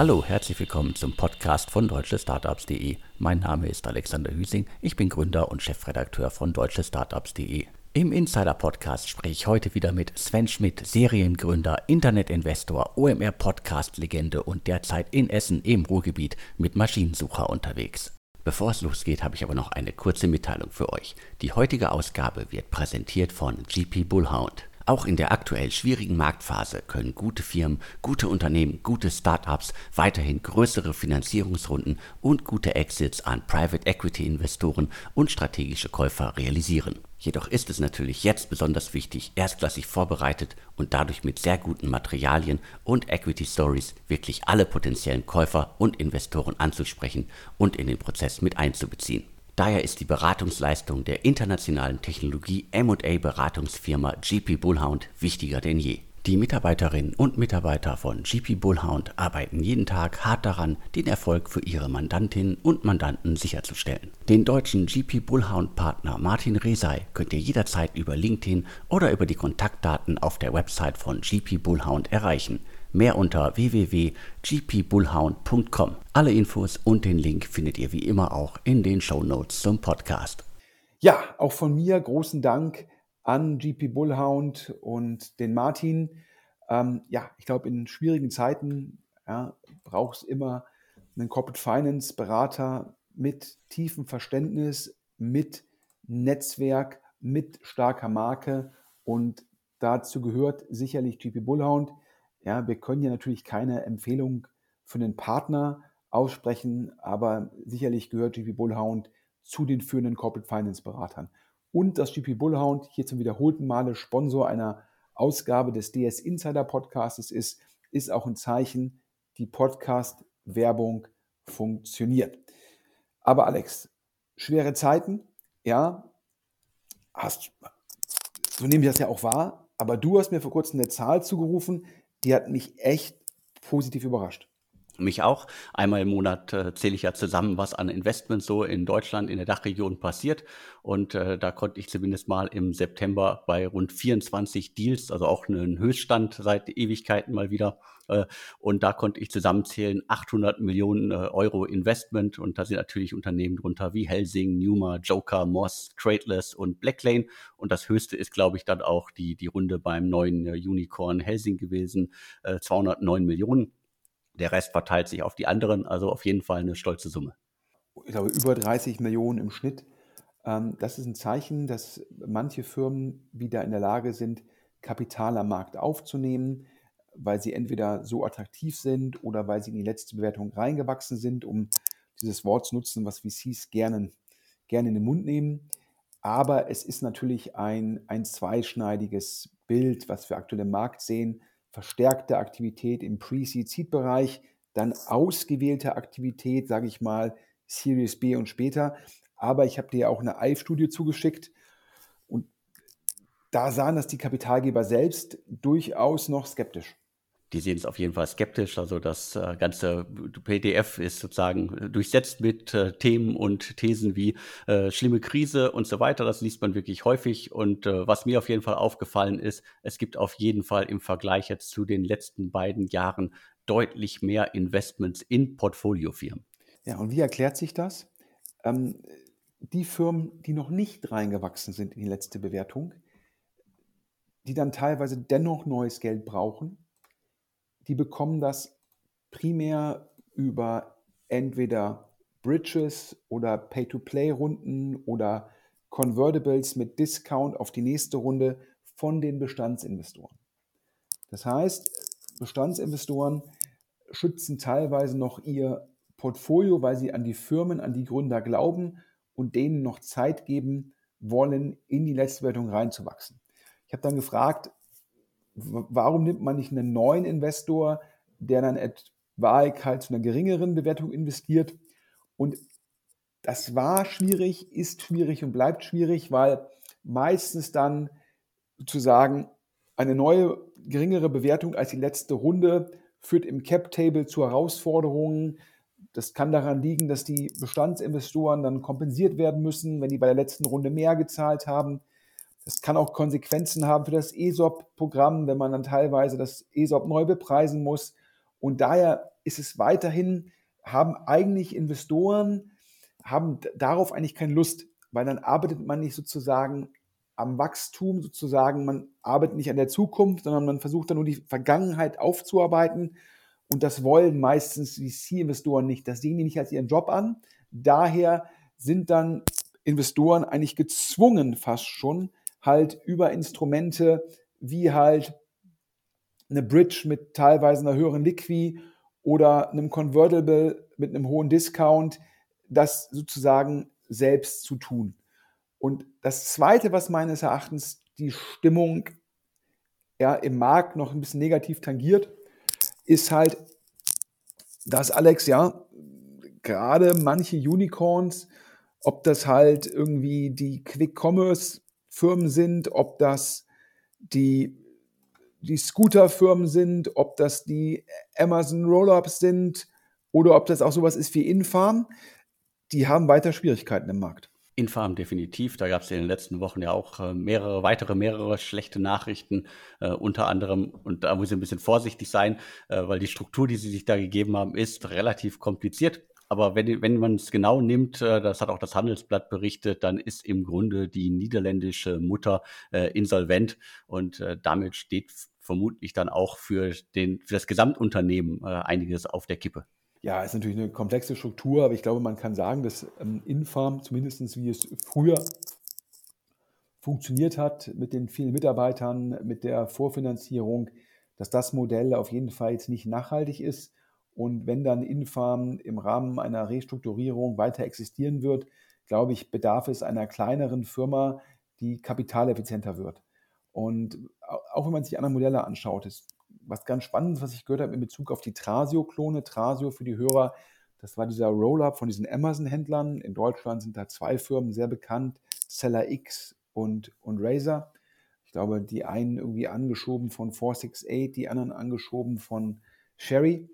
Hallo, herzlich willkommen zum Podcast von deutschestartups.de. Mein Name ist Alexander Hüsing, ich bin Gründer und Chefredakteur von deutschestartups.de. Im Insider-Podcast spreche ich heute wieder mit Sven Schmidt, Seriengründer, Internetinvestor, OMR-Podcast-Legende und derzeit in Essen im Ruhrgebiet mit Maschinensucher unterwegs. Bevor es losgeht, habe ich aber noch eine kurze Mitteilung für euch. Die heutige Ausgabe wird präsentiert von GP Bullhound. Auch in der aktuell schwierigen Marktphase können gute Firmen, gute Unternehmen, gute Startups weiterhin größere Finanzierungsrunden und gute Exits an Private Equity Investoren und strategische Käufer realisieren. Jedoch ist es natürlich jetzt besonders wichtig, erstklassig vorbereitet und dadurch mit sehr guten Materialien und Equity Stories wirklich alle potenziellen Käufer und Investoren anzusprechen und in den Prozess mit einzubeziehen. Daher ist die Beratungsleistung der internationalen Technologie M&A Beratungsfirma GP Bullhound wichtiger denn je. Die Mitarbeiterinnen und Mitarbeiter von GP Bullhound arbeiten jeden Tag hart daran, den Erfolg für ihre Mandantinnen und Mandanten sicherzustellen. Den deutschen GP Bullhound Partner Martin Resay könnt ihr jederzeit über LinkedIn oder über die Kontaktdaten auf der Website von GP Bullhound erreichen. Mehr unter www.gpbullhound.com. Alle Infos und den Link findet ihr wie immer auch in den Show Notes zum Podcast. Ja, auch von mir großen Dank an GP Bullhound und den Martin. Ähm, ja, ich glaube, in schwierigen Zeiten ja, braucht es immer einen Corporate Finance Berater mit tiefem Verständnis, mit Netzwerk, mit starker Marke und dazu gehört sicherlich GP Bullhound. Ja, wir können ja natürlich keine Empfehlung für einen Partner aussprechen, aber sicherlich gehört GP Bullhound zu den führenden Corporate Finance Beratern und das GP Bullhound hier zum wiederholten Male Sponsor einer Ausgabe des DS Insider Podcasts ist, ist auch ein Zeichen, die Podcast-Werbung funktioniert. Aber Alex, schwere Zeiten, ja, hast, so nehme ich das ja auch wahr, aber du hast mir vor kurzem eine Zahl zugerufen, die hat mich echt positiv überrascht mich auch. Einmal im Monat äh, zähle ich ja zusammen, was an Investments so in Deutschland, in der Dachregion passiert. Und äh, da konnte ich zumindest mal im September bei rund 24 Deals, also auch einen Höchststand seit Ewigkeiten mal wieder. Äh, und da konnte ich zusammenzählen 800 Millionen äh, Euro Investment. Und da sind natürlich Unternehmen drunter wie Helsing, Numa, Joker, Moss, Tradeless und Blacklane. Und das höchste ist, glaube ich, dann auch die, die Runde beim neuen äh, Unicorn Helsing gewesen, 209 Millionen. Der Rest verteilt sich auf die anderen, also auf jeden Fall eine stolze Summe. Ich glaube, über 30 Millionen im Schnitt. Ähm, das ist ein Zeichen, dass manche Firmen wieder in der Lage sind, Kapital am Markt aufzunehmen, weil sie entweder so attraktiv sind oder weil sie in die letzte Bewertung reingewachsen sind, um dieses Wort zu nutzen, was VCs gerne, gerne in den Mund nehmen. Aber es ist natürlich ein, ein zweischneidiges Bild, was wir aktuell im Markt sehen verstärkte Aktivität im Pre-Seed-Seed-Bereich, dann ausgewählte Aktivität, sage ich mal, Series B und später. Aber ich habe dir auch eine EIF-Studie zugeschickt und da sahen das die Kapitalgeber selbst durchaus noch skeptisch die sehen es auf jeden Fall skeptisch. Also das äh, ganze PDF ist sozusagen durchsetzt mit äh, Themen und Thesen wie äh, schlimme Krise und so weiter. Das liest man wirklich häufig. Und äh, was mir auf jeden Fall aufgefallen ist, es gibt auf jeden Fall im Vergleich jetzt zu den letzten beiden Jahren deutlich mehr Investments in Portfoliofirmen. Ja, und wie erklärt sich das? Ähm, die Firmen, die noch nicht reingewachsen sind in die letzte Bewertung, die dann teilweise dennoch neues Geld brauchen, die bekommen das primär über entweder Bridges oder Pay-to-Play-Runden oder Convertibles mit Discount auf die nächste Runde von den Bestandsinvestoren. Das heißt, Bestandsinvestoren schützen teilweise noch ihr Portfolio, weil sie an die Firmen, an die Gründer glauben und denen noch Zeit geben wollen, in die letzte Wertung reinzuwachsen. Ich habe dann gefragt, warum nimmt man nicht einen neuen Investor, der dann etwaig halt zu einer geringeren Bewertung investiert? Und das war schwierig, ist schwierig und bleibt schwierig, weil meistens dann sozusagen eine neue, geringere Bewertung als die letzte Runde führt im Cap-Table zu Herausforderungen. Das kann daran liegen, dass die Bestandsinvestoren dann kompensiert werden müssen, wenn die bei der letzten Runde mehr gezahlt haben. Das kann auch Konsequenzen haben für das ESOP-Programm, wenn man dann teilweise das ESOP neu bepreisen muss. Und daher ist es weiterhin, haben eigentlich Investoren, haben darauf eigentlich keine Lust, weil dann arbeitet man nicht sozusagen am Wachstum, sozusagen, man arbeitet nicht an der Zukunft, sondern man versucht dann nur die Vergangenheit aufzuarbeiten. Und das wollen meistens VC-Investoren nicht. Das sehen die nicht als ihren Job an. Daher sind dann Investoren eigentlich gezwungen, fast schon, halt über Instrumente wie halt eine Bridge mit teilweise einer höheren Liqui oder einem Convertible mit einem hohen Discount, das sozusagen selbst zu tun. Und das Zweite, was meines Erachtens die Stimmung ja, im Markt noch ein bisschen negativ tangiert, ist halt, dass Alex ja gerade manche Unicorns, ob das halt irgendwie die Quick-Commerce-Firmen sind, ob das die, die Scooter-Firmen sind, ob das die Amazon Roll-Ups sind oder ob das auch sowas ist wie Infarm, die haben weiter Schwierigkeiten im Markt. Infarm definitiv. Da gab es in den letzten Wochen ja auch äh, mehrere, weitere, mehrere schlechte Nachrichten, äh, unter anderem, und da muss ich ein bisschen vorsichtig sein, äh, weil die Struktur, die sie sich da gegeben haben, ist relativ kompliziert. Aber wenn, wenn man es genau nimmt, äh, das hat auch das Handelsblatt berichtet, dann ist im Grunde die niederländische Mutter äh, insolvent und äh, damit steht vermutlich dann auch für, den, für das Gesamtunternehmen einiges auf der Kippe. Ja, ist natürlich eine komplexe Struktur, aber ich glaube, man kann sagen, dass ähm, Infarm, zumindest wie es früher funktioniert hat, mit den vielen Mitarbeitern, mit der Vorfinanzierung, dass das Modell auf jeden Fall jetzt nicht nachhaltig ist. Und wenn dann Infarm im Rahmen einer Restrukturierung weiter existieren wird, glaube ich, bedarf es einer kleineren Firma, die kapitaleffizienter wird. Und auch wenn man sich andere Modelle anschaut, ist was ganz Spannendes, was ich gehört habe in Bezug auf die Trasio-Klone. Trasio für die Hörer, das war dieser Roll-Up von diesen Amazon-Händlern. In Deutschland sind da zwei Firmen sehr bekannt, Seller X und, und Razer. Ich glaube, die einen irgendwie angeschoben von 468, die anderen angeschoben von Sherry.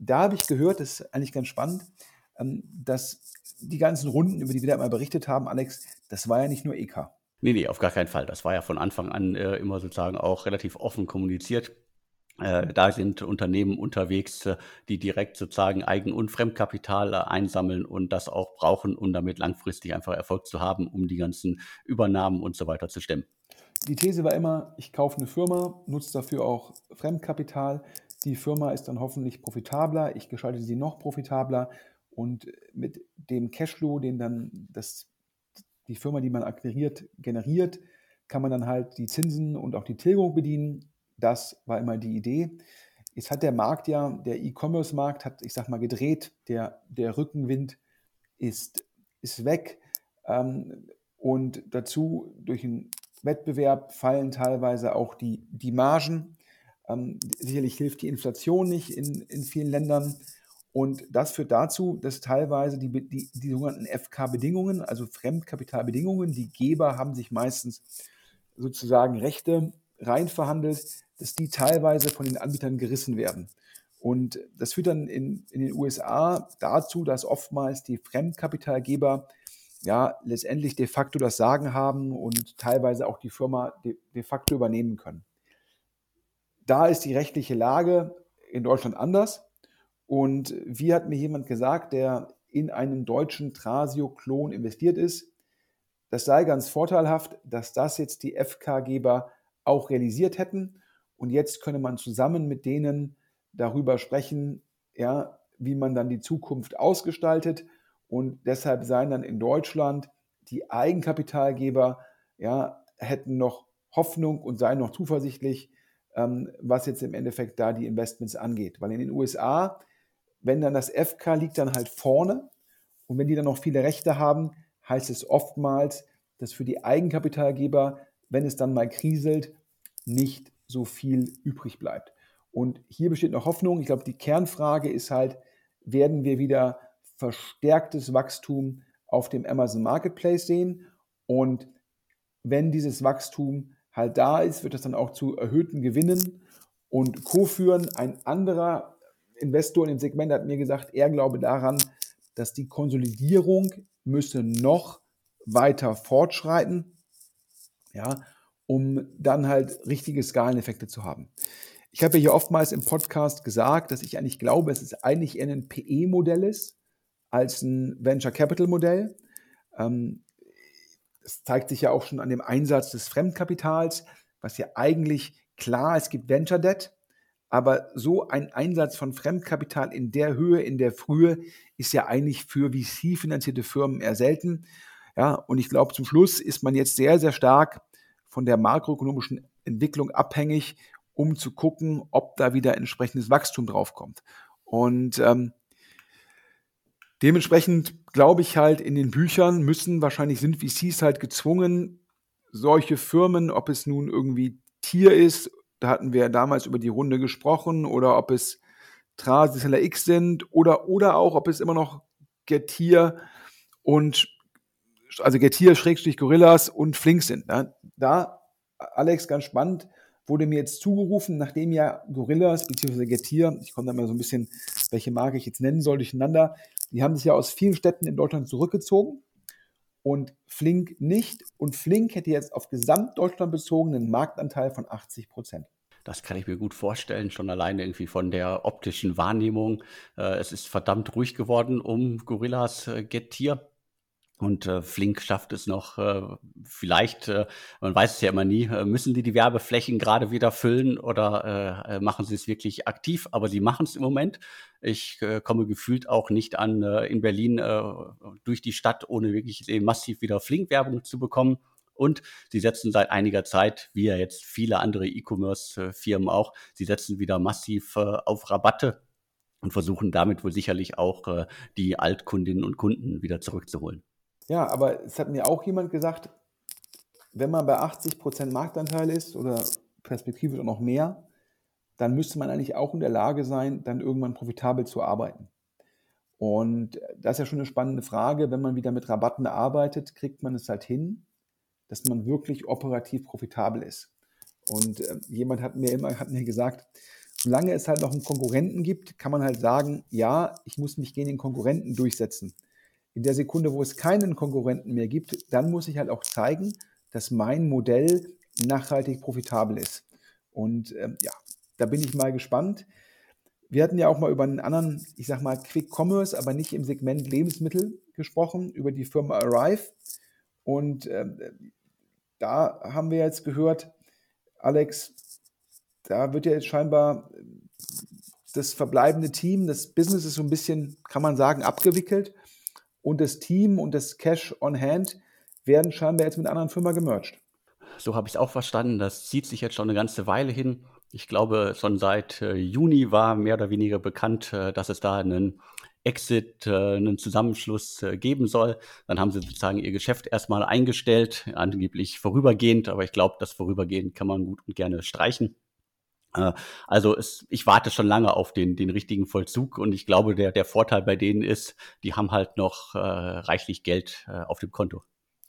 Da habe ich gehört, das ist eigentlich ganz spannend, ähm, dass die ganzen Runden, über die wir da mal berichtet haben, Alex, das war ja nicht nur EK. Nee, nee, auf gar keinen Fall. Das war ja von Anfang an äh, immer sozusagen auch relativ offen kommuniziert. Äh, da sind Unternehmen unterwegs, äh, die direkt sozusagen Eigen- und Fremdkapital äh, einsammeln und das auch brauchen, um damit langfristig einfach Erfolg zu haben, um die ganzen Übernahmen und so weiter zu stemmen. Die These war immer, ich kaufe eine Firma, nutze dafür auch Fremdkapital. Die Firma ist dann hoffentlich profitabler, ich gestalte sie noch profitabler und mit dem Cashflow, den dann das, die Firma, die man akquiriert, generiert, kann man dann halt die Zinsen und auch die Tilgung bedienen das war immer die Idee. Jetzt hat der Markt ja, der E-Commerce-Markt hat, ich sag mal, gedreht. Der, der Rückenwind ist, ist weg. Ähm, und dazu durch den Wettbewerb fallen teilweise auch die, die Margen. Ähm, sicherlich hilft die Inflation nicht in, in vielen Ländern. Und das führt dazu, dass teilweise die, die, die sogenannten FK-Bedingungen, also Fremdkapitalbedingungen, die Geber haben sich meistens sozusagen Rechte reinverhandelt, dass die teilweise von den Anbietern gerissen werden. Und das führt dann in, in den USA dazu, dass oftmals die Fremdkapitalgeber ja letztendlich de facto das Sagen haben und teilweise auch die Firma de, de facto übernehmen können. Da ist die rechtliche Lage in Deutschland anders. Und wie hat mir jemand gesagt, der in einen deutschen Trasio-Klon investiert ist, das sei ganz vorteilhaft, dass das jetzt die FK-Geber auch realisiert hätten und jetzt könne man zusammen mit denen darüber sprechen, ja, wie man dann die Zukunft ausgestaltet. Und deshalb seien dann in Deutschland die Eigenkapitalgeber, ja, hätten noch Hoffnung und seien noch zuversichtlich, ähm, was jetzt im Endeffekt da die Investments angeht. Weil in den USA, wenn dann das FK liegt dann halt vorne und wenn die dann noch viele Rechte haben, heißt es oftmals, dass für die Eigenkapitalgeber, wenn es dann mal kriselt, nicht so viel übrig bleibt. Und hier besteht noch Hoffnung. Ich glaube, die Kernfrage ist halt, werden wir wieder verstärktes Wachstum auf dem Amazon Marketplace sehen? Und wenn dieses Wachstum halt da ist, wird das dann auch zu erhöhten Gewinnen und Co. führen. Ein anderer Investor in dem Segment hat mir gesagt, er glaube daran, dass die Konsolidierung müsse noch weiter fortschreiten. Ja, um dann halt richtige Skaleneffekte zu haben. Ich habe ja hier oftmals im Podcast gesagt, dass ich eigentlich glaube, es eigentlich eher ein PE-Modell ist als ein Venture Capital Modell. Ähm, das zeigt sich ja auch schon an dem Einsatz des Fremdkapitals, was ja eigentlich klar, es gibt Venture Debt, aber so ein Einsatz von Fremdkapital in der Höhe, in der Frühe, ist ja eigentlich für VC-finanzierte Firmen eher selten. Ja, und ich glaube, zum Schluss ist man jetzt sehr, sehr stark von der makroökonomischen Entwicklung abhängig, um zu gucken, ob da wieder entsprechendes Wachstum draufkommt. Und ähm, dementsprechend glaube ich halt, in den Büchern müssen wahrscheinlich sind VCs halt gezwungen, solche Firmen, ob es nun irgendwie Tier ist, da hatten wir damals über die Runde gesprochen, oder ob es Trasiteller X sind, oder, oder auch, ob es immer noch Getir und also Getir, Schrägstrich Gorillas und Flink sind. Ne? Da, Alex, ganz spannend, wurde mir jetzt zugerufen, nachdem ja Gorillas bzw. Getir, ich komme da mal so ein bisschen, welche Marke ich jetzt nennen soll, durcheinander, die haben sich ja aus vielen Städten in Deutschland zurückgezogen und Flink nicht. Und Flink hätte jetzt auf Gesamtdeutschland bezogen einen Marktanteil von 80 Prozent. Das kann ich mir gut vorstellen, schon alleine irgendwie von der optischen Wahrnehmung. Äh, es ist verdammt ruhig geworden um Gorillas äh, Getir. Und äh, Flink schafft es noch, äh, vielleicht, äh, man weiß es ja immer nie, äh, müssen die die Werbeflächen gerade wieder füllen oder äh, äh, machen sie es wirklich aktiv? Aber sie machen es im Moment. Ich äh, komme gefühlt auch nicht an, äh, in Berlin äh, durch die Stadt, ohne wirklich massiv wieder Flink-Werbung zu bekommen. Und sie setzen seit einiger Zeit, wie ja jetzt viele andere E-Commerce-Firmen auch, sie setzen wieder massiv äh, auf Rabatte und versuchen damit wohl sicherlich auch äh, die Altkundinnen und Kunden wieder zurückzuholen. Ja, aber es hat mir auch jemand gesagt, wenn man bei 80% Marktanteil ist oder perspektivisch auch noch mehr, dann müsste man eigentlich auch in der Lage sein, dann irgendwann profitabel zu arbeiten. Und das ist ja schon eine spannende Frage. Wenn man wieder mit Rabatten arbeitet, kriegt man es halt hin, dass man wirklich operativ profitabel ist. Und äh, jemand hat mir immer hat mir gesagt, solange es halt noch einen Konkurrenten gibt, kann man halt sagen, ja, ich muss mich gegen den Konkurrenten durchsetzen in der Sekunde, wo es keinen Konkurrenten mehr gibt, dann muss ich halt auch zeigen, dass mein Modell nachhaltig profitabel ist. Und ähm, ja, da bin ich mal gespannt. Wir hatten ja auch mal über einen anderen, ich sag mal, Quick Commerce, aber nicht im Segment Lebensmittel gesprochen, über die Firma Arrive. Und ähm, da haben wir jetzt gehört, Alex, da wird ja jetzt scheinbar das verbleibende Team, das Business ist so ein bisschen, kann man sagen, abgewickelt und das Team und das Cash on Hand werden scheinbar jetzt mit einer anderen Firma gemerged. So habe ich es auch verstanden. Das zieht sich jetzt schon eine ganze Weile hin. Ich glaube, schon seit äh, Juni war mehr oder weniger bekannt, äh, dass es da einen Exit, äh, einen Zusammenschluss äh, geben soll. Dann haben sie sozusagen ihr Geschäft erstmal eingestellt, angeblich vorübergehend, aber ich glaube, das vorübergehend kann man gut und gerne streichen. Äh, also es, ich warte schon lange auf den, den richtigen Vollzug und ich glaube, der, der Vorteil bei denen ist, die haben halt noch äh, reichlich Geld äh, auf dem Konto.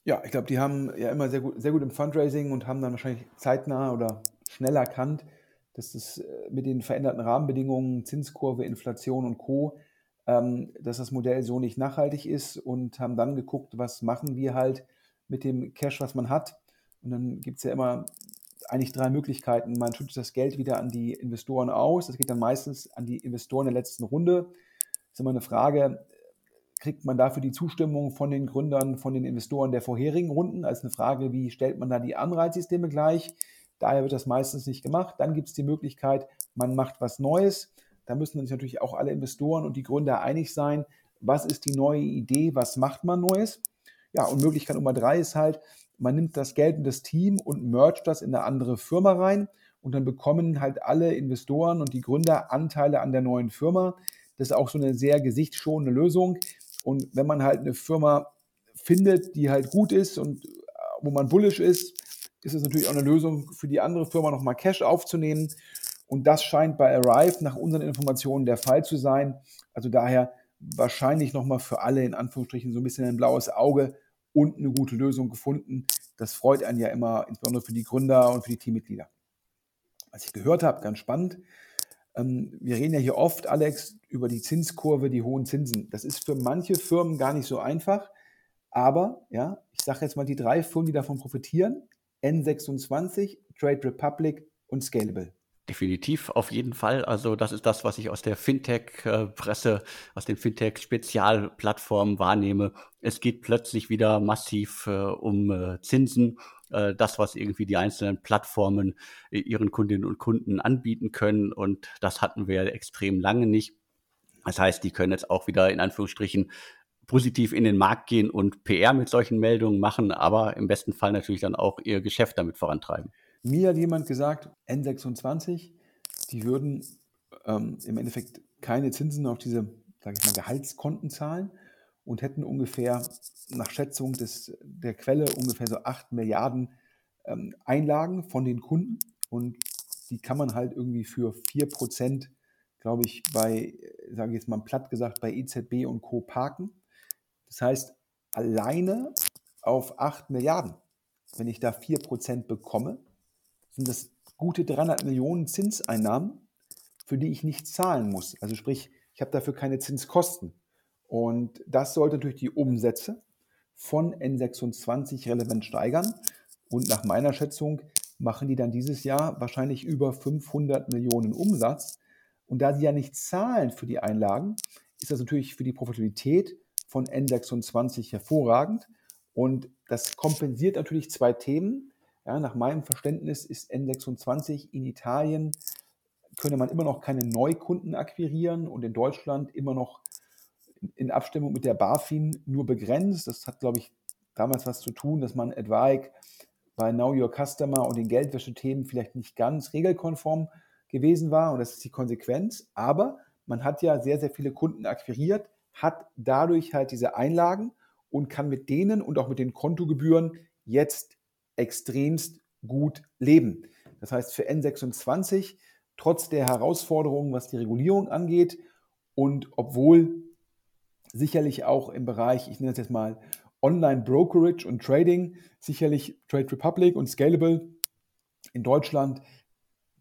Ja, ich glaube, die haben ja immer sehr gut, sehr gut im Fundraising und haben dann wahrscheinlich zeitnah oder schnell erkannt, dass das äh, mit den veränderten Rahmenbedingungen, Zinskurve, Inflation und Co., ähm, dass das Modell so nicht nachhaltig ist und haben dann geguckt, was machen wir halt mit dem Cash, was man hat. Und dann gibt es ja immer eigentlich drei Möglichkeiten. Man schüttet das Geld wieder an die Investoren aus. Das geht dann meistens an die Investoren der letzten Runde. Das ist immer eine Frage, kriegt man dafür die Zustimmung von den Gründern, von den Investoren der vorherigen Runden? Also eine Frage, wie stellt man da die Anreizsysteme gleich? Daher wird das meistens nicht gemacht. Dann gibt es die Möglichkeit, man macht was Neues. Da müssen sich natürlich auch alle Investoren und die Gründer einig sein, was ist die neue Idee, was macht man Neues. Ja, und Möglichkeit Nummer drei ist halt, man nimmt das Geld und das Team und mergt das in eine andere Firma rein und dann bekommen halt alle Investoren und die Gründer Anteile an der neuen Firma. Das ist auch so eine sehr gesichtsschonende Lösung. Und wenn man halt eine Firma findet, die halt gut ist und äh, wo man bullish ist, ist es natürlich auch eine Lösung für die andere Firma nochmal Cash aufzunehmen. Und das scheint bei Arrive nach unseren Informationen der Fall zu sein. Also daher wahrscheinlich nochmal für alle in Anführungsstrichen so ein bisschen ein blaues Auge, und eine gute Lösung gefunden. Das freut einen ja immer, insbesondere für die Gründer und für die Teammitglieder. Was ich gehört habe, ganz spannend. Ähm, wir reden ja hier oft, Alex, über die Zinskurve, die hohen Zinsen. Das ist für manche Firmen gar nicht so einfach. Aber, ja, ich sage jetzt mal die drei Firmen, die davon profitieren: N26, Trade Republic und Scalable. Definitiv, auf jeden Fall. Also das ist das, was ich aus der Fintech-Presse, aus den Fintech-Spezialplattformen wahrnehme. Es geht plötzlich wieder massiv äh, um äh, Zinsen. Äh, das, was irgendwie die einzelnen Plattformen äh, ihren Kundinnen und Kunden anbieten können. Und das hatten wir extrem lange nicht. Das heißt, die können jetzt auch wieder in Anführungsstrichen positiv in den Markt gehen und PR mit solchen Meldungen machen, aber im besten Fall natürlich dann auch ihr Geschäft damit vorantreiben. Mir hat jemand gesagt, N26, die würden ähm, im Endeffekt keine Zinsen auf diese, sage ich mal, Gehaltskonten zahlen und hätten ungefähr nach Schätzung des, der Quelle ungefähr so 8 Milliarden ähm, Einlagen von den Kunden und die kann man halt irgendwie für 4 Prozent, glaube ich, bei, sage ich jetzt mal platt gesagt, bei EZB und Co. parken. Das heißt, alleine auf 8 Milliarden, wenn ich da 4 Prozent bekomme, sind das gute 300 Millionen Zinseinnahmen, für die ich nicht zahlen muss. Also sprich, ich habe dafür keine Zinskosten. Und das sollte durch die Umsätze von N26 relevant steigern. Und nach meiner Schätzung machen die dann dieses Jahr wahrscheinlich über 500 Millionen Umsatz. Und da sie ja nicht zahlen für die Einlagen, ist das natürlich für die Profitabilität von N26 hervorragend. Und das kompensiert natürlich zwei Themen. Ja, nach meinem Verständnis ist N26 in Italien, könne man immer noch keine Neukunden akquirieren und in Deutschland immer noch in Abstimmung mit der BaFin nur begrenzt. Das hat, glaube ich, damals was zu tun, dass man etwaig bei Know Your Customer und den Geldwäschethemen vielleicht nicht ganz regelkonform gewesen war und das ist die Konsequenz. Aber man hat ja sehr, sehr viele Kunden akquiriert, hat dadurch halt diese Einlagen und kann mit denen und auch mit den Kontogebühren jetzt extremst gut leben. Das heißt, für N26, trotz der Herausforderungen, was die Regulierung angeht und obwohl sicherlich auch im Bereich, ich nenne es jetzt mal Online Brokerage und Trading, sicherlich Trade Republic und Scalable in Deutschland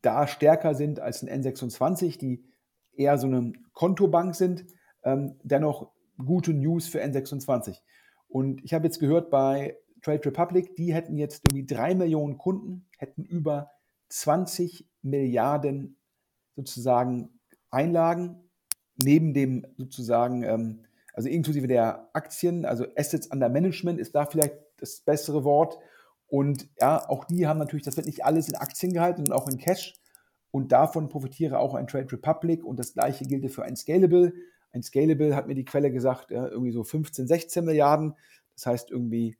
da stärker sind als in N26, die eher so eine Kontobank sind, ähm, dennoch gute News für N26. Und ich habe jetzt gehört bei Trade Republic, die hätten jetzt irgendwie drei Millionen Kunden, hätten über 20 Milliarden sozusagen Einlagen neben dem sozusagen, ähm, also inklusive der Aktien, also Assets under Management ist da vielleicht das bessere Wort. Und ja, auch die haben natürlich, das wird nicht alles in Aktien gehalten und auch in Cash. Und davon profitiere auch ein Trade Republic und das gleiche gilt für ein Scalable. Ein Scalable hat mir die Quelle gesagt, irgendwie so 15, 16 Milliarden. Das heißt irgendwie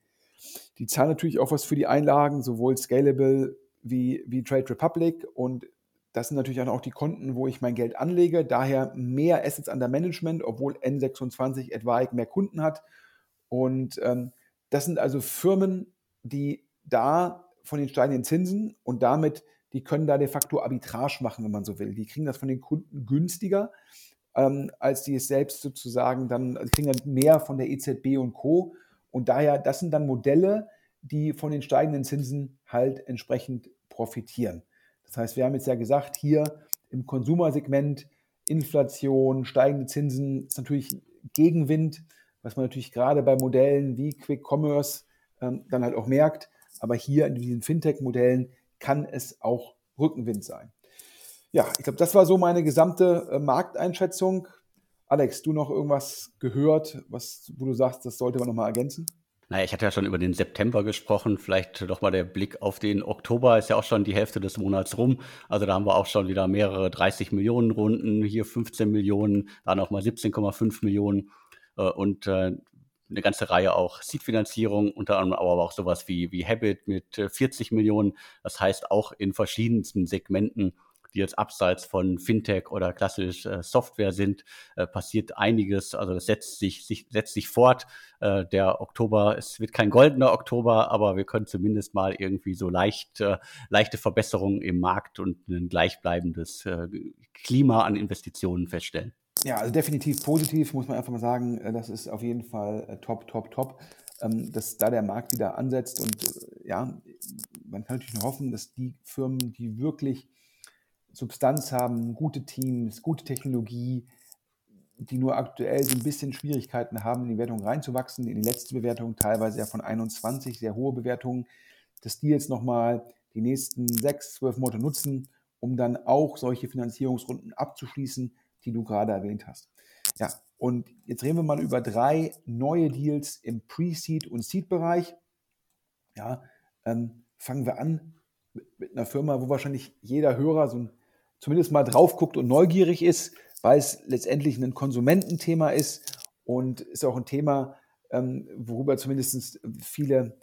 die zahlen natürlich auch was für die Einlagen, sowohl Scalable wie, wie Trade Republic. Und das sind natürlich auch die Konten, wo ich mein Geld anlege. Daher mehr Assets under Management, obwohl N26 etwaig mehr Kunden hat. Und ähm, das sind also Firmen, die da von den steigenden Zinsen und damit, die können da de facto Arbitrage machen, wenn man so will. Die kriegen das von den Kunden günstiger, ähm, als die es selbst sozusagen dann, also kriegen dann mehr von der EZB und Co. Und daher, das sind dann Modelle, die von den steigenden Zinsen halt entsprechend profitieren. Das heißt, wir haben jetzt ja gesagt, hier im Konsumersegment Inflation, steigende Zinsen ist natürlich Gegenwind, was man natürlich gerade bei Modellen wie Quick Commerce ähm, dann halt auch merkt. Aber hier in diesen Fintech-Modellen kann es auch Rückenwind sein. Ja, ich glaube, das war so meine gesamte äh, Markteinschätzung. Alex, du noch irgendwas gehört, was, wo du sagst, das sollte man nochmal ergänzen? Naja, ich hatte ja schon über den September gesprochen. Vielleicht doch mal der Blick auf den Oktober. Ist ja auch schon die Hälfte des Monats rum. Also da haben wir auch schon wieder mehrere 30 Millionen Runden. Hier 15 Millionen, da nochmal 17,5 Millionen. Äh, und äh, eine ganze Reihe auch Seed-Finanzierung, unter anderem aber auch sowas wie, wie Habit mit 40 äh, Millionen. Das heißt auch in verschiedensten Segmenten die jetzt abseits von Fintech oder klassisch äh, Software sind, äh, passiert einiges. Also das setzt sich, sich, setzt sich fort. Äh, der Oktober, es wird kein goldener Oktober, aber wir können zumindest mal irgendwie so leicht, äh, leichte Verbesserungen im Markt und ein gleichbleibendes äh, Klima an Investitionen feststellen. Ja, also definitiv positiv, muss man einfach mal sagen. Äh, das ist auf jeden Fall top, top, top ähm, dass da der Markt wieder ansetzt. Und ja, man kann natürlich nur hoffen, dass die Firmen, die wirklich Substanz haben, gute Teams, gute Technologie, die nur aktuell so ein bisschen Schwierigkeiten haben, in die Bewertung reinzuwachsen, in die letzte Bewertung teilweise ja von 21, sehr hohe Bewertungen, dass die jetzt nochmal die nächsten sechs, zwölf Monate nutzen, um dann auch solche Finanzierungsrunden abzuschließen, die du gerade erwähnt hast. Ja, und jetzt reden wir mal über drei neue Deals im Pre-Seed und Seed-Bereich. Ja, ähm, fangen wir an mit, einer Firma, wo wahrscheinlich jeder Hörer so ein, zumindest mal drauf guckt und neugierig ist, weil es letztendlich ein Konsumententhema ist und ist auch ein Thema, ähm, worüber zumindest viele,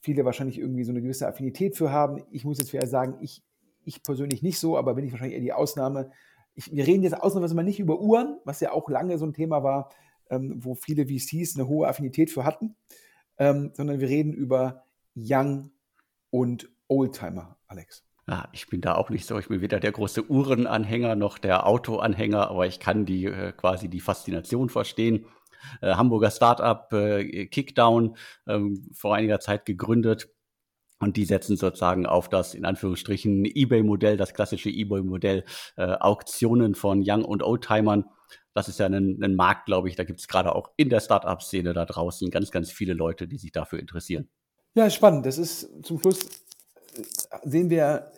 viele wahrscheinlich irgendwie so eine gewisse Affinität für haben. Ich muss jetzt wieder sagen, ich, ich persönlich nicht so, aber bin ich wahrscheinlich eher die Ausnahme. Ich, wir reden jetzt ausnahmsweise mal nicht über Uhren, was ja auch lange so ein Thema war, ähm, wo viele VCs eine hohe Affinität für hatten, ähm, sondern wir reden über Young und Oldtimer, Alex. Ja, ich bin da auch nicht so. Ich bin weder der große Uhrenanhänger noch der Autoanhänger, aber ich kann die äh, quasi die Faszination verstehen. Äh, Hamburger Startup äh, Kickdown ähm, vor einiger Zeit gegründet. Und die setzen sozusagen auf das in Anführungsstrichen eBay-Modell, das klassische eBay-Modell, äh, Auktionen von Young- und Oldtimern. Das ist ja ein, ein Markt, glaube ich. Da gibt es gerade auch in der Startup-Szene da draußen ganz, ganz viele Leute, die sich dafür interessieren. Ja, spannend. Das ist zum Schluss sehen wir,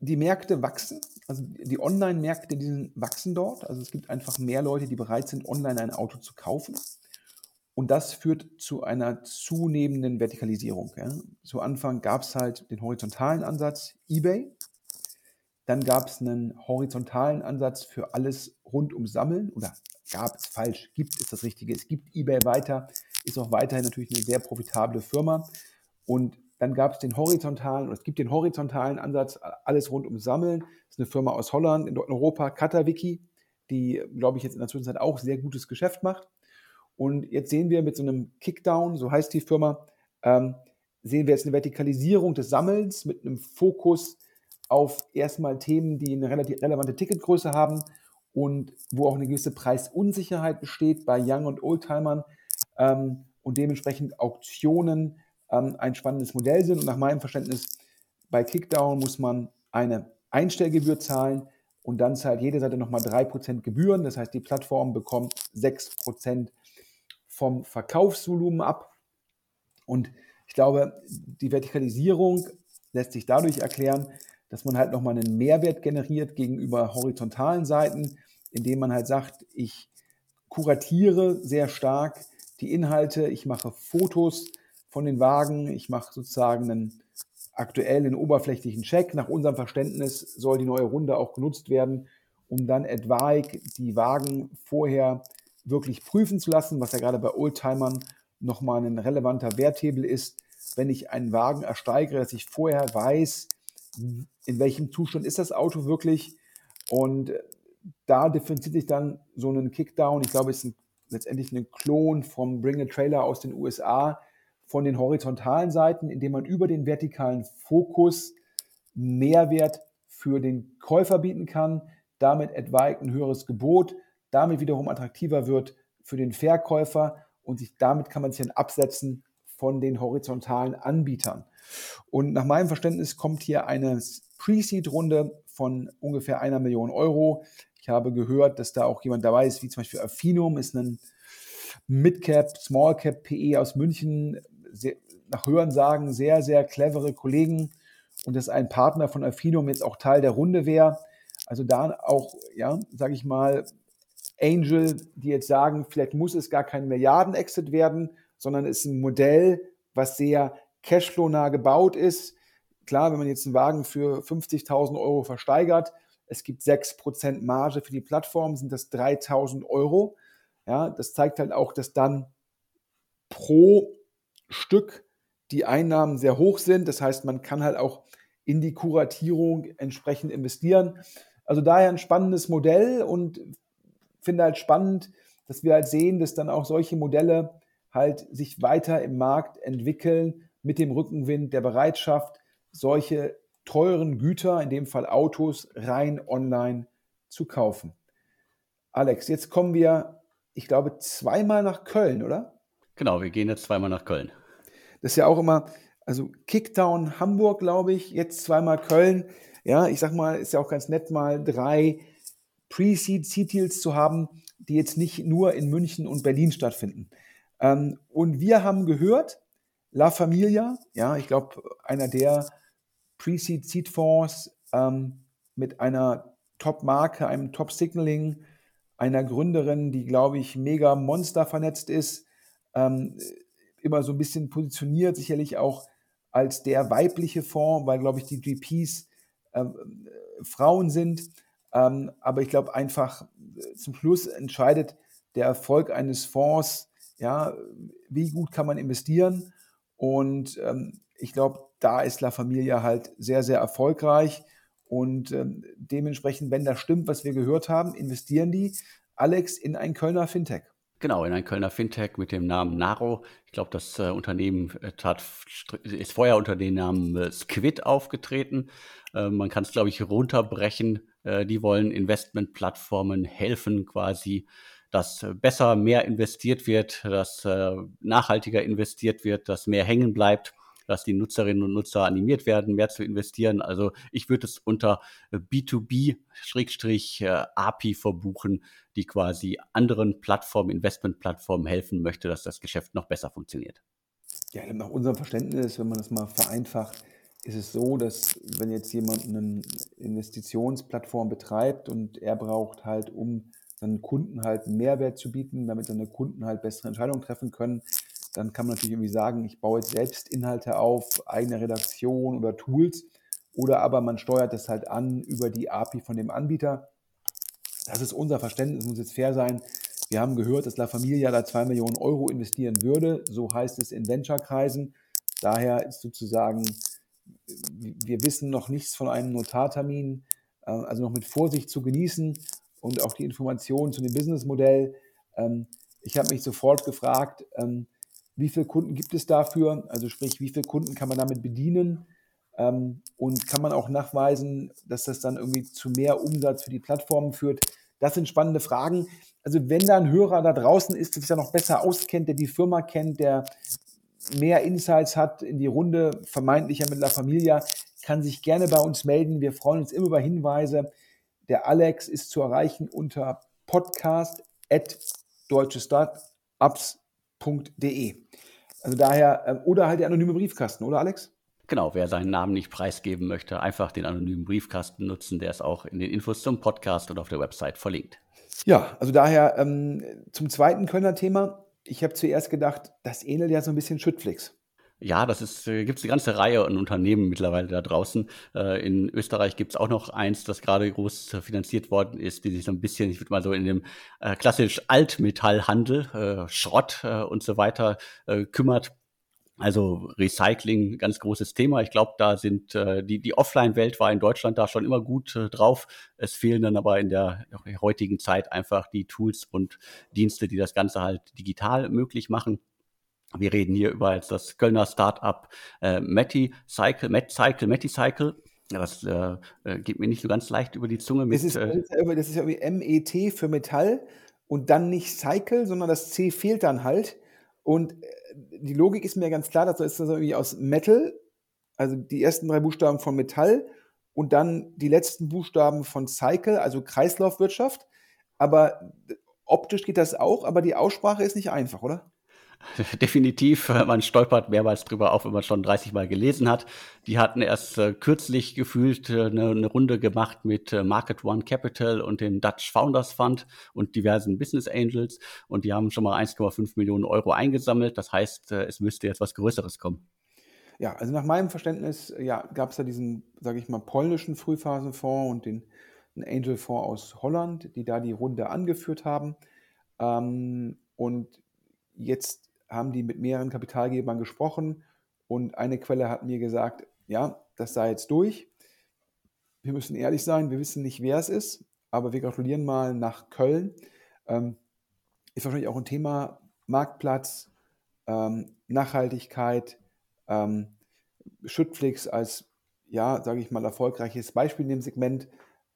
die Märkte wachsen. Also die Online-Märkte, die wachsen dort. Also es gibt einfach mehr Leute, die bereit sind, online ein Auto zu kaufen. Und das führt zu einer zunehmenden Vertikalisierung. Ja. Zu Anfang gab es halt den horizontalen Ansatz eBay. Dann gab es einen horizontalen Ansatz für alles rund um Sammeln. Oder gab es falsch, gibt es das Richtige. Es gibt eBay weiter, ist auch weiterhin natürlich eine sehr profitable Firma. Und dann gab es den horizontalen, oder es gibt den horizontalen Ansatz, alles rund um Sammeln. Das ist eine Firma aus Holland, in Europa, Katawiki, die, glaube ich, jetzt in der Zwischenzeit auch sehr gutes Geschäft macht. Und jetzt sehen wir mit so einem Kickdown, so heißt die Firma, ähm, sehen wir jetzt eine Vertikalisierung des Sammelns mit einem Fokus auf erstmal Themen, die eine relativ relevante Ticketgröße haben und wo auch eine gewisse Preisunsicherheit besteht bei Young- und Oldtimern ähm, und dementsprechend Auktionen ähm, ein spannendes Modell sind. Und nach meinem Verständnis, bei Kickdown muss man eine Einstellgebühr zahlen und dann zahlt jede Seite nochmal 3% Gebühren. Das heißt, die Plattform bekommt 6% vom Verkaufsvolumen ab. Und ich glaube, die Vertikalisierung lässt sich dadurch erklären, dass man halt nochmal einen Mehrwert generiert gegenüber horizontalen Seiten, indem man halt sagt, ich kuratiere sehr stark die Inhalte, ich mache Fotos, von den Wagen. Ich mache sozusagen einen aktuellen oberflächlichen Check. Nach unserem Verständnis soll die neue Runde auch genutzt werden, um dann etwaig die Wagen vorher wirklich prüfen zu lassen, was ja gerade bei Oldtimern nochmal ein relevanter Werthebel ist. Wenn ich einen Wagen ersteigere, dass ich vorher weiß, in welchem Zustand ist das Auto wirklich. Und da differenziert sich dann so ein Kickdown. Ich glaube, es ist ein, letztendlich ein Klon vom Bring a Trailer aus den USA, von den horizontalen Seiten, indem man über den vertikalen Fokus Mehrwert für den Käufer bieten kann, damit etwaig ein höheres Gebot, damit wiederum attraktiver wird für den Verkäufer und sich, damit kann man sich dann absetzen von den horizontalen Anbietern. Und nach meinem Verständnis kommt hier eine Pre-Seed-Runde von ungefähr einer Million Euro. Ich habe gehört, dass da auch jemand dabei ist, wie zum Beispiel Affinum, ist ein Midcap, Smallcap PE aus München, sehr, nach Hörensagen sehr, sehr clevere Kollegen und dass ein Partner von Affinum jetzt auch Teil der Runde wäre. Also da auch, ja, sage ich mal, Angel, die jetzt sagen, vielleicht muss es gar kein Milliarden-Exit werden, sondern ist ein Modell, was sehr cashflow-nah gebaut ist. Klar, wenn man jetzt einen Wagen für 50.000 Euro versteigert, es gibt 6% Marge für die Plattform, sind das 3.000 Euro. Ja, das zeigt halt auch, dass dann pro Stück die Einnahmen sehr hoch sind. Das heißt, man kann halt auch in die Kuratierung entsprechend investieren. Also daher ein spannendes Modell und finde halt spannend, dass wir halt sehen, dass dann auch solche Modelle halt sich weiter im Markt entwickeln mit dem Rückenwind der Bereitschaft, solche teuren Güter, in dem Fall Autos, rein online zu kaufen. Alex, jetzt kommen wir, ich glaube, zweimal nach Köln, oder? Genau, wir gehen jetzt zweimal nach Köln. Das ist ja auch immer, also Kickdown Hamburg, glaube ich, jetzt zweimal Köln. Ja, ich sag mal, ist ja auch ganz nett, mal drei Pre-Seed Deals zu haben, die jetzt nicht nur in München und Berlin stattfinden. Ähm, und wir haben gehört, La Familia, ja, ich glaube, einer der Pre-Seed Seed Fonds ähm, mit einer Top-Marke, einem Top-Signaling, einer Gründerin, die, glaube ich, mega Monster vernetzt ist, ähm, immer so ein bisschen positioniert, sicherlich auch als der weibliche Fonds, weil, glaube ich, die GPs äh, Frauen sind. Ähm, aber ich glaube einfach, äh, zum Schluss entscheidet der Erfolg eines Fonds, ja, wie gut kann man investieren. Und ähm, ich glaube, da ist La Familia halt sehr, sehr erfolgreich. Und ähm, dementsprechend, wenn das stimmt, was wir gehört haben, investieren die, Alex, in ein Kölner Fintech. Genau, in ein Kölner Fintech mit dem Namen Naro. Ich glaube, das äh, Unternehmen äh, tat, ist vorher unter dem Namen äh, Squid aufgetreten. Äh, man kann es, glaube ich, runterbrechen. Äh, die wollen Investmentplattformen helfen, quasi, dass besser mehr investiert wird, dass äh, nachhaltiger investiert wird, dass mehr hängen bleibt dass die Nutzerinnen und Nutzer animiert werden, mehr zu investieren. Also ich würde es unter B2B-API verbuchen, die quasi anderen Plattformen, Investmentplattformen helfen möchte, dass das Geschäft noch besser funktioniert. Ja, nach unserem Verständnis, wenn man das mal vereinfacht, ist es so, dass wenn jetzt jemand eine Investitionsplattform betreibt und er braucht halt, um seinen Kunden halt Mehrwert zu bieten, damit seine Kunden halt bessere Entscheidungen treffen können, dann kann man natürlich irgendwie sagen, ich baue jetzt selbst Inhalte auf, eigene Redaktion oder Tools. Oder aber man steuert das halt an über die API von dem Anbieter. Das ist unser Verständnis, muss jetzt fair sein. Wir haben gehört, dass La Familia da zwei Millionen Euro investieren würde. So heißt es in Venture-Kreisen. Daher ist sozusagen, wir wissen noch nichts von einem Notartermin, äh, also noch mit Vorsicht zu genießen und auch die Informationen zu dem Businessmodell. Ähm, ich habe mich sofort gefragt, ähm, wie viele Kunden gibt es dafür? Also sprich, wie viele Kunden kann man damit bedienen? Ähm, und kann man auch nachweisen, dass das dann irgendwie zu mehr Umsatz für die Plattformen führt? Das sind spannende Fragen. Also wenn da ein Hörer da draußen ist, der sich ja noch besser auskennt, der die Firma kennt, der mehr Insights hat in die Runde, vermeintlicher mit La Familia, kann sich gerne bei uns melden. Wir freuen uns immer über Hinweise. Der Alex ist zu erreichen unter podcast at deutschestartups.de. Also daher, ähm, oder halt der anonyme Briefkasten, oder Alex? Genau, wer seinen Namen nicht preisgeben möchte, einfach den anonymen Briefkasten nutzen. Der ist auch in den Infos zum Podcast und auf der Website verlinkt. Ja, also daher ähm, zum zweiten Kölner Thema. Ich habe zuerst gedacht, das ähnelt ja so ein bisschen Schüttflix. Ja, das ist, äh, gibt es eine ganze Reihe an Unternehmen mittlerweile da draußen. Äh, in Österreich gibt es auch noch eins, das gerade groß finanziert worden ist, die sich so ein bisschen, ich würde mal so in dem äh, klassisch Altmetallhandel, äh, Schrott äh, und so weiter äh, kümmert. Also Recycling, ganz großes Thema. Ich glaube, da sind äh, die, die Offline-Welt war in Deutschland da schon immer gut äh, drauf. Es fehlen dann aber in der heutigen Zeit einfach die Tools und Dienste, die das Ganze halt digital möglich machen. Wir reden hier über das Kölner Startup äh, Matti Cycle, Met Cycle, Matti Cycle. Das äh, äh, geht mir nicht so ganz leicht über die Zunge. Mit, das, ist, äh, das ist ja irgendwie MET für Metall und dann nicht Cycle, sondern das C fehlt dann halt. Und äh, die Logik ist mir ganz klar, das ist das irgendwie aus Metal, also die ersten drei Buchstaben von Metall und dann die letzten Buchstaben von Cycle, also Kreislaufwirtschaft. Aber optisch geht das auch, aber die Aussprache ist nicht einfach, oder? definitiv. Man stolpert mehrmals drüber auf, wenn man schon 30 Mal gelesen hat. Die hatten erst äh, kürzlich gefühlt äh, eine, eine, Runde gemacht mit äh, Market One Capital und dem Dutch Founders Fund und diversen Business Angels. Und die haben schon mal 1,5 Millionen Euro eingesammelt. Das heißt, äh, es müsste jetzt was Größeres kommen. Ja, also nach meinem Verständnis ja, gab es da diesen, sage ich mal, polnischen Frühphasenfonds und den Angel-Fonds aus Holland, die da die Runde angeführt haben. Ähm, und jetzt haben die mit mehreren Kapitalgebern gesprochen und eine Quelle hat mir gesagt, ja, das sei jetzt durch. Wir müssen ehrlich sein, wir wissen nicht, wer es ist, aber wir gratulieren mal nach Köln. Ähm, ist wahrscheinlich auch ein Thema Marktplatz, ähm, Nachhaltigkeit, ähm, Schüttflix als, ja, sage ich mal, erfolgreiches Beispiel in dem Segment.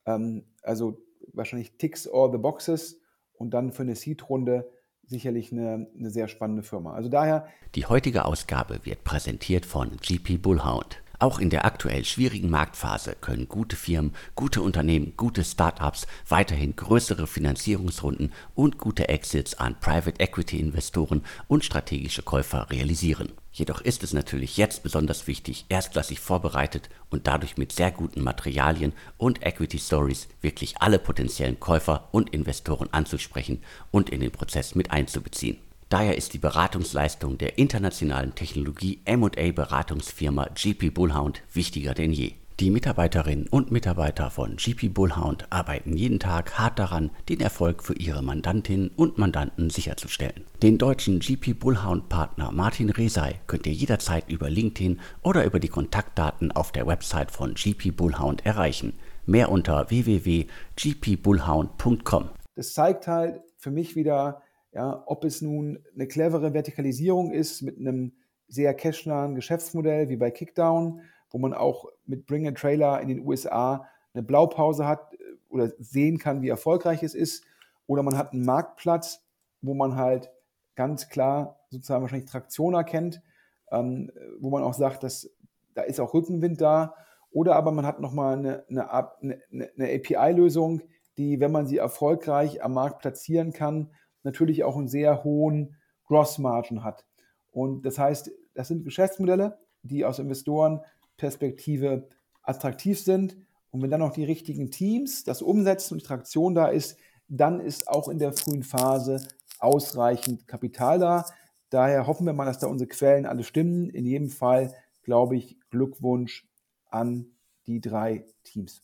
Ähm, also wahrscheinlich ticks all the boxes und dann für eine Seed-Runde sicherlich eine, eine sehr spannende Firma. Also daher. Die heutige Ausgabe wird präsentiert von GP Bullhound, Auch in der aktuell schwierigen Marktphase können gute Firmen, gute Unternehmen, gute Startups weiterhin größere Finanzierungsrunden und gute Exits an Private Equity Investoren und strategische Käufer realisieren. Jedoch ist es natürlich jetzt besonders wichtig, erstklassig vorbereitet und dadurch mit sehr guten Materialien und Equity Stories wirklich alle potenziellen Käufer und Investoren anzusprechen und in den Prozess mit einzubeziehen. Daher ist die Beratungsleistung der internationalen Technologie M&A Beratungsfirma GP Bullhound wichtiger denn je. Die Mitarbeiterinnen und Mitarbeiter von GP Bullhound arbeiten jeden Tag hart daran, den Erfolg für ihre Mandantinnen und Mandanten sicherzustellen. Den deutschen GP Bullhound Partner Martin Resay könnt ihr jederzeit über LinkedIn oder über die Kontaktdaten auf der Website von GP Bullhound erreichen. Mehr unter www.gpbullhound.com. Das zeigt halt für mich wieder, ja, ob es nun eine clevere Vertikalisierung ist mit einem sehr cashnahen Geschäftsmodell wie bei Kickdown, wo man auch mit Bring a Trailer in den USA eine Blaupause hat äh, oder sehen kann, wie erfolgreich es ist. Oder man hat einen Marktplatz, wo man halt ganz klar sozusagen wahrscheinlich Traktion erkennt, ähm, wo man auch sagt, dass da ist auch Rückenwind da. Oder aber man hat nochmal eine, eine, eine, eine API-Lösung, die, wenn man sie erfolgreich am Markt platzieren kann, natürlich auch einen sehr hohen Gross-Margin hat. Und das heißt, das sind Geschäftsmodelle, die aus Investorenperspektive attraktiv sind. Und wenn dann noch die richtigen Teams das umsetzen und die Traktion da ist, dann ist auch in der frühen Phase ausreichend Kapital da. Daher hoffen wir mal, dass da unsere Quellen alle stimmen. In jedem Fall glaube ich Glückwunsch an die drei Teams.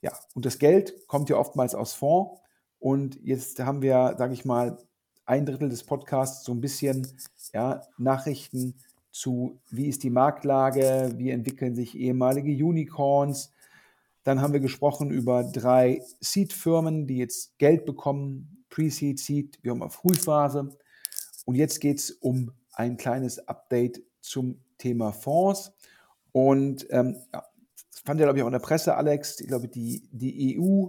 Ja, und das Geld kommt ja oftmals aus Fonds. Und jetzt haben wir, sage ich mal, ein Drittel des Podcasts so ein bisschen ja, Nachrichten zu, wie ist die Marktlage, wie entwickeln sich ehemalige Unicorns. Dann haben wir gesprochen über drei Seed-Firmen, die jetzt Geld bekommen, Pre-Seed, Seed, wir haben eine Frühphase. Und jetzt geht es um ein kleines Update zum Thema Fonds. Und ähm, ja, das fand ihr, glaube ich, auch in der Presse, Alex. Ich glaube, die, die EU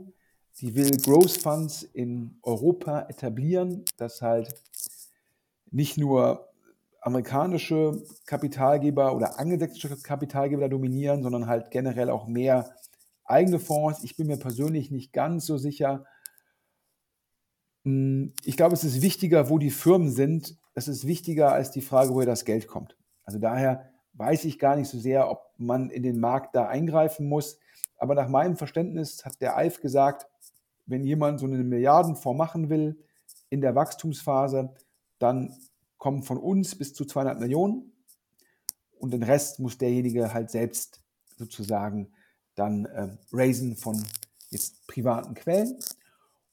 die will Growth Funds in Europa etablieren, dass halt nicht nur amerikanische Kapitalgeber oder angelsächsische Kapitalgeber dominieren, sondern halt generell auch mehr eigene Fonds. Ich bin mir persönlich nicht ganz so sicher. Hm, ich glaube, es ist wichtiger, wo die Firmen sind. Es ist wichtiger als die Frage, woher das Geld kommt. Also daher weiß ich gar nicht so sehr, ob man in den Markt da eingreifen muss. Aber nach meinem Verständnis hat der Alf gesagt, wenn jemand so eine Milliardenfonds machen will in der Wachstumsphase, dann kommen von uns bis zu 200 Millionen und den Rest muss derjenige halt selbst sozusagen dann äh, raisen von jetzt privaten Quellen.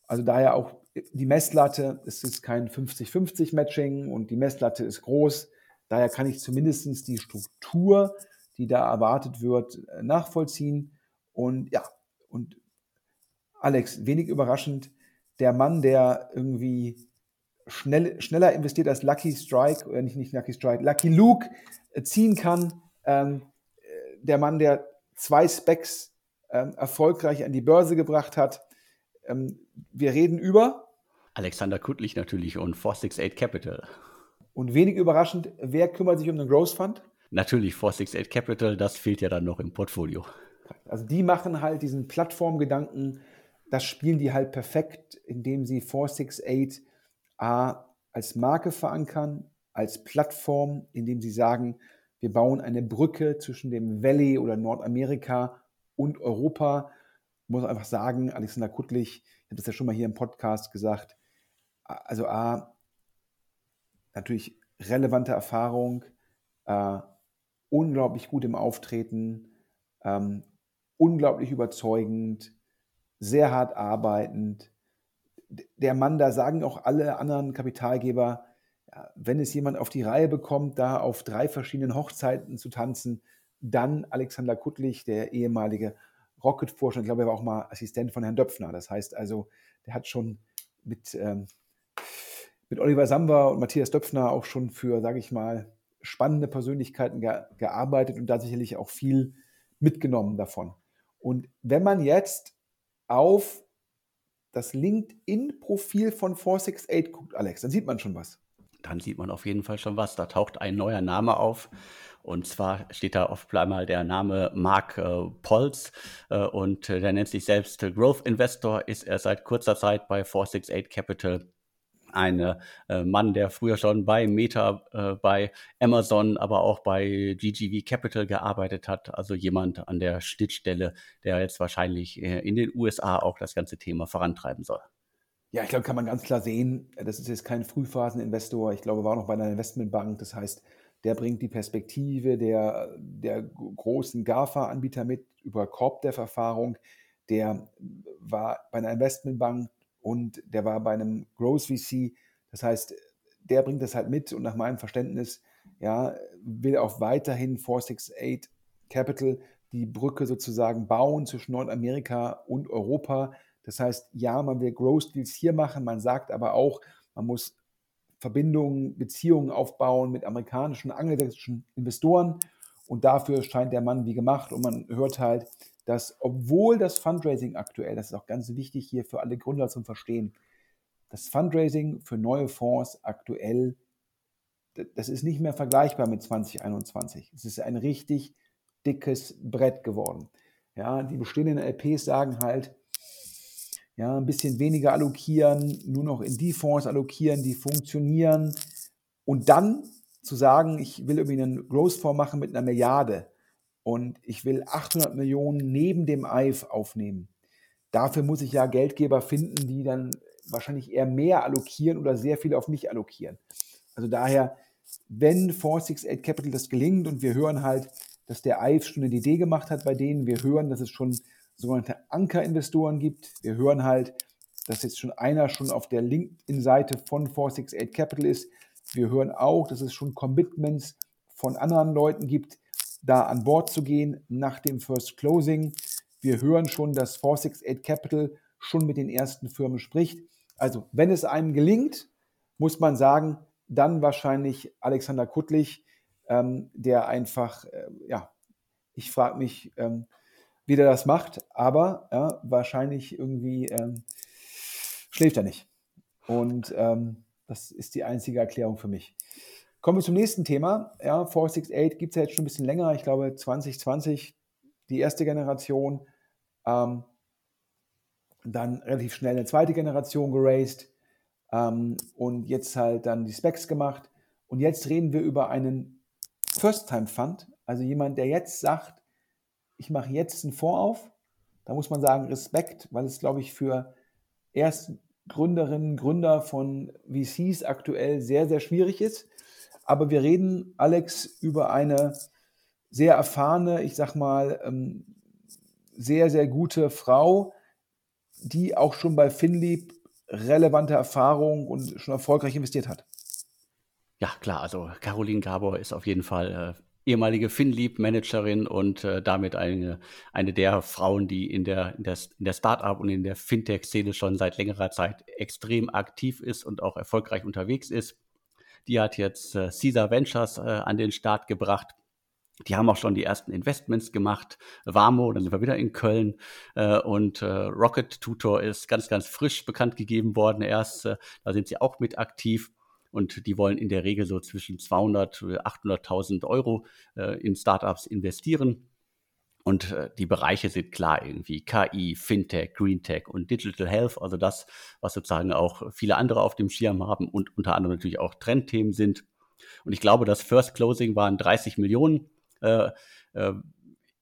Also daher auch die Messlatte, es ist kein 50-50 Matching und die Messlatte ist groß. Daher kann ich zumindest die Struktur, die da erwartet wird, äh, nachvollziehen. Und ja, und Alex, wenig überraschend, der Mann, der irgendwie schnell, schneller investiert als Lucky Strike, oder nicht, nicht Lucky Strike, Lucky Luke äh, ziehen kann. Ähm, äh, der Mann, der zwei Specs ähm, erfolgreich an die Börse gebracht hat. Ähm, wir reden über Alexander Kuttlich natürlich und 468 Capital. Und wenig überraschend, wer kümmert sich um den Growth Fund? Natürlich 468 Capital, das fehlt ja dann noch im Portfolio. Also die machen halt diesen Plattformgedanken das spielen die halt perfekt, indem sie 468 A als Marke verankern, als Plattform, indem sie sagen, wir bauen eine Brücke zwischen dem Valley oder Nordamerika und Europa. Ich muss einfach sagen, Alexander Kuttlich, ich habe das ja schon mal hier im Podcast gesagt, also A, natürlich relevante Erfahrung, äh, unglaublich gut im Auftreten, ähm, unglaublich überzeugend, sehr hart arbeitend. Der Mann, da sagen auch alle anderen Kapitalgeber, wenn es jemand auf die Reihe bekommt, da auf drei verschiedenen Hochzeiten zu tanzen, dann Alexander Kuttlich, der ehemalige Rocket-Forscher, ich glaube, er war auch mal Assistent von Herrn Döpfner. Das heißt also, der hat schon mit, ähm, mit Oliver Samba und Matthias Döpfner auch schon für, sage ich mal, spannende Persönlichkeiten ge gearbeitet und da sicherlich auch viel mitgenommen davon. Und wenn man jetzt auf das LinkedIn-Profil von 468 guckt, Alex, dann sieht man schon was. Dann sieht man auf jeden Fall schon was. Da taucht ein neuer Name auf. Und zwar steht da oft einmal der Name Mark äh, Polz äh, und äh, der nennt sich selbst Growth Investor, ist er seit kurzer Zeit bei 468 Capital ein äh, Mann, der früher schon bei Meta, äh, bei Amazon, aber auch bei GGV Capital gearbeitet hat. Also jemand an der Schnittstelle, der jetzt wahrscheinlich äh, in den USA auch das ganze Thema vorantreiben soll. Ja, ich glaube, kann man ganz klar sehen, das ist jetzt kein Frühphaseninvestor. Ich glaube, war noch bei einer Investmentbank. Das heißt, der bringt die Perspektive der, der großen GAFA-Anbieter mit über CorpDev-Erfahrung. Der war bei einer Investmentbank und der war bei einem Growth VC. Das heißt, der bringt das halt mit und nach meinem Verständnis ja, will auch weiterhin 468 Capital die Brücke sozusagen bauen zwischen Nordamerika und Europa. Das heißt, ja, man will Growth Deals hier machen, man sagt aber auch, man muss Verbindungen, Beziehungen aufbauen mit amerikanischen, angelsächsischen Investoren. Und dafür scheint der Mann wie gemacht. Und man hört halt, dass obwohl das Fundraising aktuell, das ist auch ganz wichtig hier für alle Gründer zum Verstehen, das Fundraising für neue Fonds aktuell, das ist nicht mehr vergleichbar mit 2021. Es ist ein richtig dickes Brett geworden. Ja, die bestehenden LPs sagen halt, ja, ein bisschen weniger allokieren, nur noch in die Fonds allokieren, die funktionieren und dann zu sagen, ich will irgendwie einen Growth-Fonds machen mit einer Milliarde, und ich will 800 Millionen neben dem EIF aufnehmen. Dafür muss ich ja Geldgeber finden, die dann wahrscheinlich eher mehr allokieren oder sehr viel auf mich allokieren. Also daher, wenn 468 Capital das gelingt und wir hören halt, dass der EIF schon eine Idee gemacht hat bei denen, wir hören, dass es schon sogenannte Ankerinvestoren gibt, wir hören halt, dass jetzt schon einer schon auf der LinkedIn-Seite von 468 Capital ist, wir hören auch, dass es schon Commitments von anderen Leuten gibt, da an Bord zu gehen nach dem First Closing. Wir hören schon, dass 468 Capital schon mit den ersten Firmen spricht. Also, wenn es einem gelingt, muss man sagen, dann wahrscheinlich Alexander Kuttlich, ähm, der einfach, äh, ja, ich frage mich, ähm, wie der das macht, aber ja, wahrscheinlich irgendwie ähm, schläft er nicht. Und ähm, das ist die einzige Erklärung für mich. Kommen wir zum nächsten Thema. Ja, 468 gibt es ja jetzt schon ein bisschen länger. Ich glaube 2020 die erste Generation. Ähm, dann relativ schnell eine zweite Generation geraced ähm, und jetzt halt dann die Specs gemacht. Und jetzt reden wir über einen First-Time-Fund, also jemand, der jetzt sagt, ich mache jetzt einen Fonds auf. Da muss man sagen, Respekt, weil es, glaube ich, für erst Gründerinnen, Gründer von VCs aktuell sehr, sehr schwierig ist. Aber wir reden, Alex, über eine sehr erfahrene, ich sag mal, ähm, sehr, sehr gute Frau, die auch schon bei Finlieb relevante Erfahrung und schon erfolgreich investiert hat. Ja, klar, also Caroline Gabor ist auf jeden Fall äh, ehemalige Finlieb-Managerin und äh, damit eine, eine der Frauen, die in der, in der, in der Startup und in der Fintech-Szene schon seit längerer Zeit extrem aktiv ist und auch erfolgreich unterwegs ist. Die hat jetzt äh, Caesar Ventures äh, an den Start gebracht. Die haben auch schon die ersten Investments gemacht. Warmo, dann sind wir wieder in Köln. Äh, und äh, Rocket Tutor ist ganz, ganz frisch bekannt gegeben worden erst. Äh, da sind sie auch mit aktiv. Und die wollen in der Regel so zwischen 200 und 800.000 Euro in Startups investieren. Und äh, die Bereiche sind klar irgendwie KI, Fintech, Greentech und Digital Health, also das, was sozusagen auch viele andere auf dem Schirm haben und unter anderem natürlich auch Trendthemen sind. Und ich glaube, das First Closing waren 30 Millionen. Äh, äh,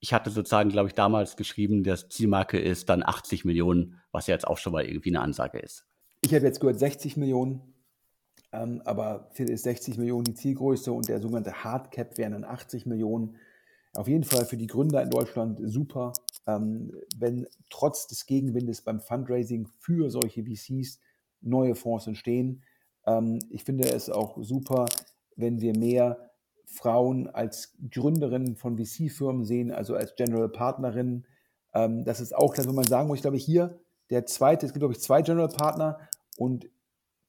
ich hatte sozusagen, glaube ich, damals geschrieben, dass Zielmarke ist dann 80 Millionen, was ja jetzt auch schon mal irgendwie eine Ansage ist. Ich habe jetzt gehört 60 Millionen, ähm, aber für ist 60 Millionen die Zielgröße und der sogenannte Hardcap wären dann 80 Millionen auf jeden Fall für die Gründer in Deutschland super, ähm, wenn trotz des Gegenwindes beim Fundraising für solche VCs neue Fonds entstehen. Ähm, ich finde es auch super, wenn wir mehr Frauen als Gründerinnen von VC-Firmen sehen, also als General Partnerinnen. Ähm, das ist auch klar, wenn man sagen muss, ich glaube, hier der zweite, es gibt, glaube ich, zwei General Partner und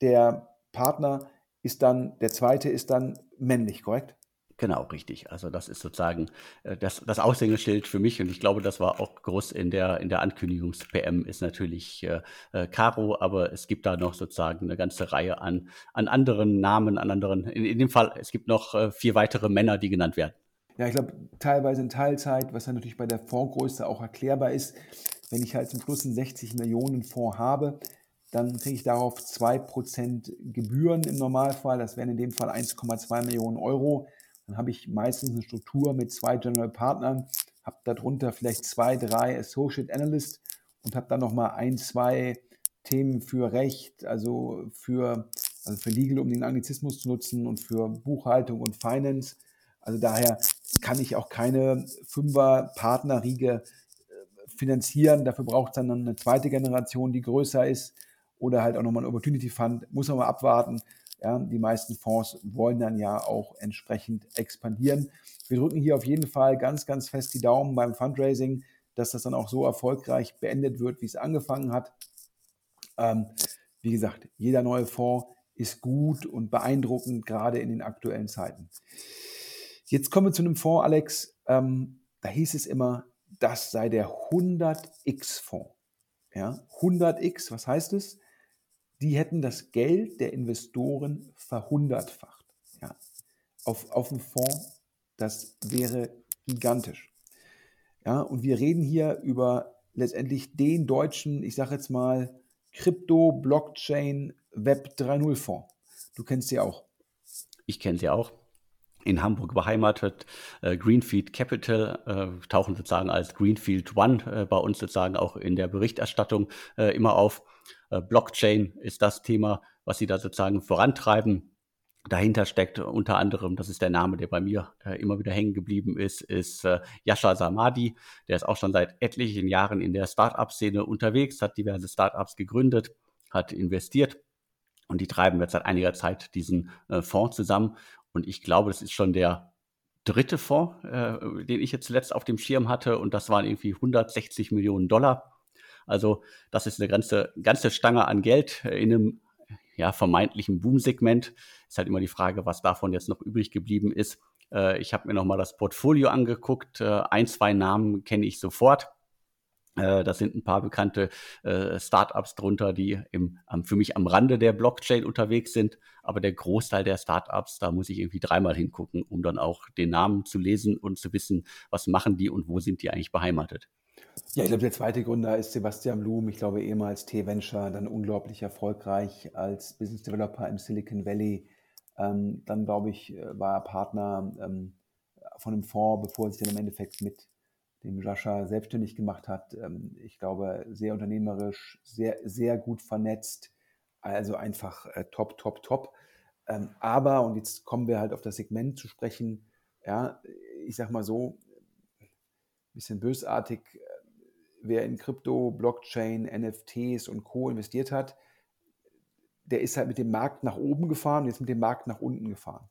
der Partner ist dann, der zweite ist dann männlich, korrekt? Genau, richtig. Also das ist sozusagen äh, das, das Aushängeschild für mich und ich glaube, das war auch groß in der, in der Ankündigungs-PM ist natürlich äh, äh, Caro, aber es gibt da noch sozusagen eine ganze Reihe an, an anderen Namen, an anderen, in, in dem Fall, es gibt noch äh, vier weitere Männer, die genannt werden. Ja, ich glaube, teilweise in Teilzeit, was dann natürlich bei der Fondsgröße auch erklärbar ist. Wenn ich halt zum Schluss einen 60 Millionen Fonds habe, dann kriege ich darauf 2% Gebühren im Normalfall. Das wären in dem Fall 1,2 Millionen Euro. Dann habe ich meistens eine Struktur mit zwei General Partnern, habe darunter vielleicht zwei, drei Associate Analysts und habe dann nochmal ein, zwei Themen für Recht, also für, also für Legal, um den Anglizismus zu nutzen und für Buchhaltung und Finance. Also daher kann ich auch keine Fünfer-Partnerriege äh, finanzieren. Dafür braucht es dann eine zweite Generation, die größer ist oder halt auch nochmal ein Opportunity Fund. Muss man mal abwarten. Ja, die meisten Fonds wollen dann ja auch entsprechend expandieren. Wir drücken hier auf jeden Fall ganz, ganz fest die Daumen beim Fundraising, dass das dann auch so erfolgreich beendet wird, wie es angefangen hat. Ähm, wie gesagt, jeder neue Fonds ist gut und beeindruckend, gerade in den aktuellen Zeiten. Jetzt kommen wir zu einem Fonds, Alex. Ähm, da hieß es immer, das sei der 100x-Fonds. Ja, 100x, was heißt es? Die hätten das Geld der Investoren verhundertfacht. Ja, auf, auf dem Fonds, das wäre gigantisch. Ja, und wir reden hier über letztendlich den deutschen, ich sage jetzt mal, Krypto, Blockchain, Web 3.0 Fonds. Du kennst sie auch. Ich kenne sie auch. In Hamburg beheimatet. Äh, Greenfield Capital äh, tauchen sozusagen als Greenfield One äh, bei uns sozusagen auch in der Berichterstattung äh, immer auf. Äh, Blockchain ist das Thema, was sie da sozusagen vorantreiben dahinter steckt unter anderem, das ist der Name, der bei mir immer wieder hängen geblieben ist, ist Yasha Samadi. Der ist auch schon seit etlichen Jahren in der Startup-Szene unterwegs, hat diverse Startups gegründet, hat investiert und die treiben jetzt seit einiger Zeit diesen äh, Fonds zusammen. Und ich glaube, das ist schon der dritte Fonds, äh, den ich jetzt zuletzt auf dem Schirm hatte und das waren irgendwie 160 Millionen Dollar. Also das ist eine ganze, ganze Stange an Geld in einem ja, vermeintlichen Boom-Segment. Ist halt immer die Frage, was davon jetzt noch übrig geblieben ist. Äh, ich habe mir nochmal das Portfolio angeguckt. Äh, ein, zwei Namen kenne ich sofort. Äh, da sind ein paar bekannte äh, Startups drunter, die im, für mich am Rande der Blockchain unterwegs sind. Aber der Großteil der Startups, da muss ich irgendwie dreimal hingucken, um dann auch den Namen zu lesen und zu wissen, was machen die und wo sind die eigentlich beheimatet. Ja, ich glaube, der zweite Gründer ist Sebastian Blum, ich glaube ehemals T-Venture, dann unglaublich erfolgreich als Business Developer im Silicon Valley. Ähm, dann, glaube ich, äh, war er Partner ähm, von einem Fonds, bevor er sich dann im Endeffekt mit dem Jascha selbstständig gemacht hat. Ähm, ich glaube, sehr unternehmerisch, sehr, sehr gut vernetzt, also einfach äh, top, top, top. Ähm, aber, und jetzt kommen wir halt auf das Segment zu sprechen, ja, ich sag mal so, ein bisschen bösartig, wer in Krypto, Blockchain, NFTs und Co. investiert hat, der ist halt mit dem Markt nach oben gefahren, jetzt mit dem Markt nach unten gefahren.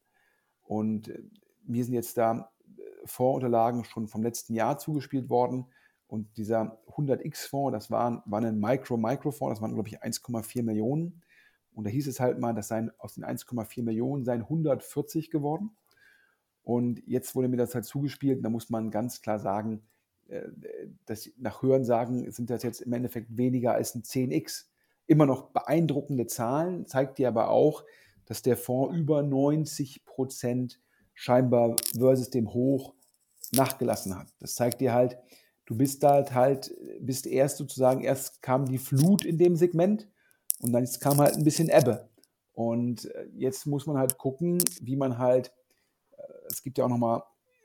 Und äh, mir sind jetzt da äh, Fondsunterlagen schon vom letzten Jahr zugespielt worden. Und dieser 100x-Fonds, das war, war ein Micro-Micro-Fonds, das waren, glaube ich, 1,4 Millionen. Und da hieß es halt mal, dass sein, aus den 1,4 Millionen seien 140 geworden. Und jetzt wurde mir das halt zugespielt. Da muss man ganz klar sagen, äh, das nach Hörensagen sind das jetzt im Endeffekt weniger als ein 10x. Immer noch beeindruckende Zahlen, zeigt dir aber auch, dass der Fonds über 90 Prozent scheinbar versus dem Hoch nachgelassen hat. Das zeigt dir halt, du bist da halt, bist erst sozusagen, erst kam die Flut in dem Segment und dann kam halt ein bisschen Ebbe. Und äh, jetzt muss man halt gucken, wie man halt, äh, es gibt ja auch nochmal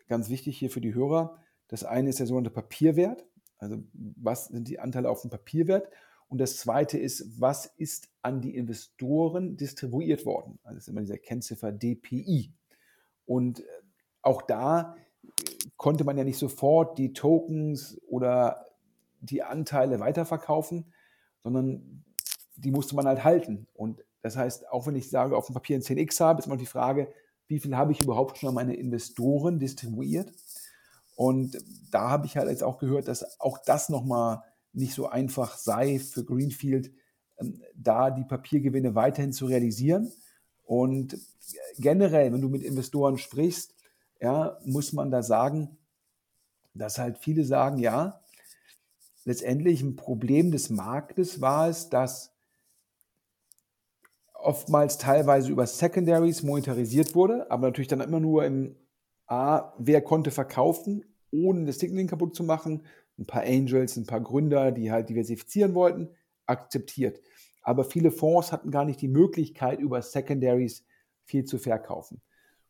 ganz wichtig hier für die Hörer, das eine ist der sogenannte Papierwert, also was sind die Anteile auf dem Papierwert? Und das zweite ist, was ist an die Investoren distribuiert worden? Also das ist immer dieser Kennziffer DPI. Und äh, auch da konnte man ja nicht sofort die Tokens oder die Anteile weiterverkaufen, sondern die musste man halt halten. Und das heißt, auch wenn ich sage, auf dem Papier ein 10x habe, ist immer die Frage, wie viel habe ich überhaupt schon an meine Investoren distribuiert? Und da habe ich halt jetzt auch gehört, dass auch das nochmal nicht so einfach sei für Greenfield, ähm, da die Papiergewinne weiterhin zu realisieren. Und generell, wenn du mit Investoren sprichst, ja, muss man da sagen, dass halt viele sagen, ja, letztendlich ein Problem des Marktes war es, dass oftmals teilweise über Secondaries monetarisiert wurde, aber natürlich dann immer nur im A, wer konnte verkaufen, ohne das Signaling kaputt zu machen? Ein paar Angels, ein paar Gründer, die halt diversifizieren wollten, akzeptiert. Aber viele Fonds hatten gar nicht die Möglichkeit, über Secondaries viel zu verkaufen.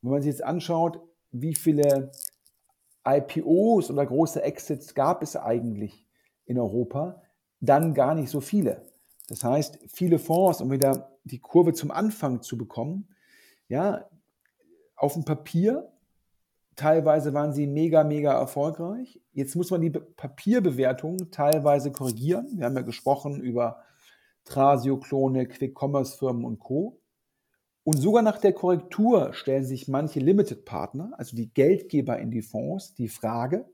wenn man sich jetzt anschaut, wie viele IPOs oder große Exits gab es eigentlich in Europa, dann gar nicht so viele. Das heißt, viele Fonds, um wieder die Kurve zum Anfang zu bekommen, ja, auf dem Papier, teilweise waren sie mega, mega erfolgreich. Jetzt muss man die Papierbewertung teilweise korrigieren. Wir haben ja gesprochen über Trasio-Klone, Quick-Commerce-Firmen und Co. Und sogar nach der Korrektur stellen sich manche Limited-Partner, also die Geldgeber in die Fonds, die Frage,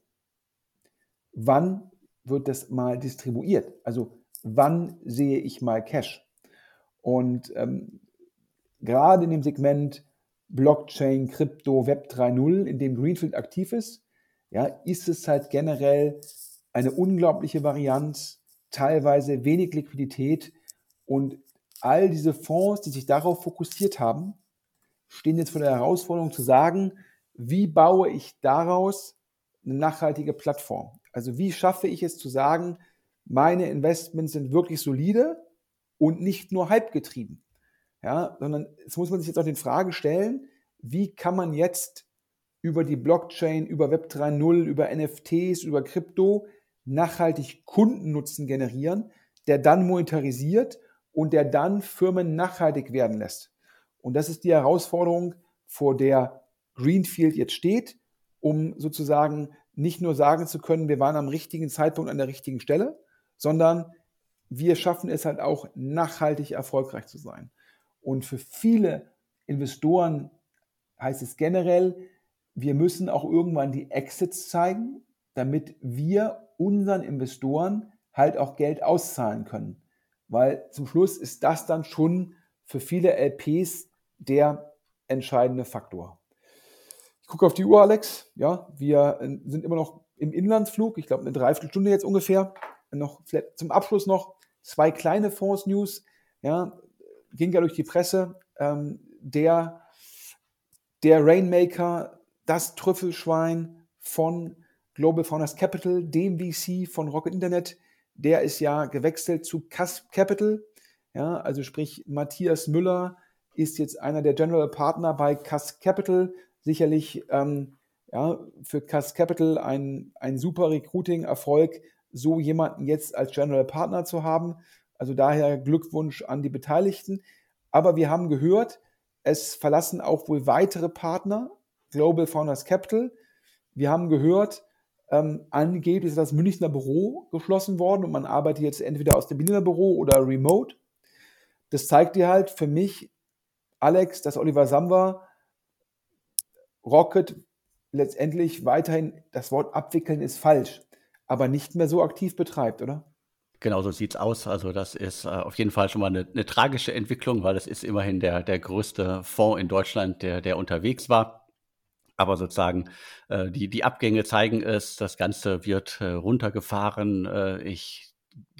wann wird das mal distribuiert? Also wann sehe ich mal Cash? Und ähm, gerade in dem Segment Blockchain, Krypto, Web 3.0, in dem Greenfield aktiv ist, ja, ist es halt generell eine unglaubliche Varianz, teilweise wenig Liquidität und all diese Fonds, die sich darauf fokussiert haben, stehen jetzt vor der Herausforderung zu sagen, wie baue ich daraus eine nachhaltige Plattform? Also wie schaffe ich es zu sagen, meine Investments sind wirklich solide und nicht nur halbgetrieben. Ja, sondern es muss man sich jetzt auch die Frage stellen, wie kann man jetzt über die Blockchain, über Web 3.0, über NFTs, über Krypto nachhaltig Kundennutzen generieren, der dann monetarisiert und der dann Firmen nachhaltig werden lässt. Und das ist die Herausforderung, vor der Greenfield jetzt steht, um sozusagen nicht nur sagen zu können, wir waren am richtigen Zeitpunkt an der richtigen Stelle, sondern wir schaffen es halt auch nachhaltig erfolgreich zu sein. Und für viele Investoren heißt es generell, wir müssen auch irgendwann die Exits zeigen, damit wir unseren Investoren halt auch Geld auszahlen können. Weil zum Schluss ist das dann schon für viele LPs der entscheidende Faktor. Ich gucke auf die Uhr, Alex. Ja, wir äh, sind immer noch im Inlandsflug. Ich glaube, eine Dreiviertelstunde jetzt ungefähr noch zum Abschluss noch zwei kleine Fonds-News. Ja, ging ja durch die Presse. Ähm, der, der Rainmaker, das Trüffelschwein von Global Founders Capital, dem VC von Rocket Internet, der ist ja gewechselt zu Cusp Capital. Ja, also sprich, Matthias Müller ist jetzt einer der General Partner bei Cusp Capital. Sicherlich ähm, ja, für Cusp Capital ein, ein super Recruiting-Erfolg, so jemanden jetzt als General Partner zu haben. Also daher Glückwunsch an die Beteiligten. Aber wir haben gehört, es verlassen auch wohl weitere Partner, Global Founders Capital. Wir haben gehört, ähm, angeblich ist das Münchner Büro geschlossen worden und man arbeitet jetzt entweder aus dem Berliner Büro oder remote. Das zeigt dir halt für mich, Alex, dass Oliver Samba Rocket letztendlich weiterhin, das Wort abwickeln ist falsch, aber nicht mehr so aktiv betreibt, oder? Genau so sieht es aus. Also das ist äh, auf jeden Fall schon mal eine, eine tragische Entwicklung, weil es ist immerhin der, der größte Fonds in Deutschland, der, der unterwegs war. Aber sozusagen äh, die, die Abgänge zeigen es, das Ganze wird äh, runtergefahren. Äh, ich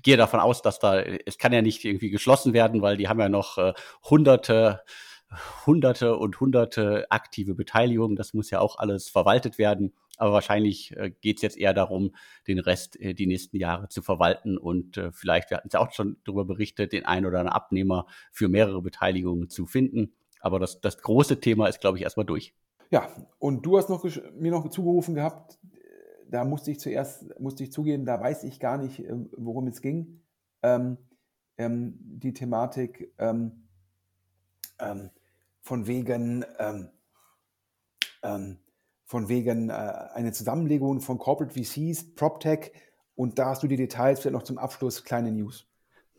gehe davon aus, dass da, es kann ja nicht irgendwie geschlossen werden, weil die haben ja noch äh, hunderte hunderte und hunderte aktive Beteiligungen. Das muss ja auch alles verwaltet werden. Aber wahrscheinlich äh, geht es jetzt eher darum, den Rest äh, die nächsten Jahre zu verwalten und äh, vielleicht, wir hatten es ja auch schon darüber berichtet, den einen oder anderen Abnehmer für mehrere Beteiligungen zu finden. Aber das, das große Thema ist, glaube ich, erstmal durch. Ja, und du hast noch mir noch zugerufen gehabt, da musste ich zuerst, musste ich zugeben, da weiß ich gar nicht, ähm, worum es ging. Ähm, ähm, die Thematik, ähm, ähm von wegen, ähm, von wegen äh, eine Zusammenlegung von Corporate VCs, PropTech und da hast du die Details, vielleicht noch zum Abschluss kleine News.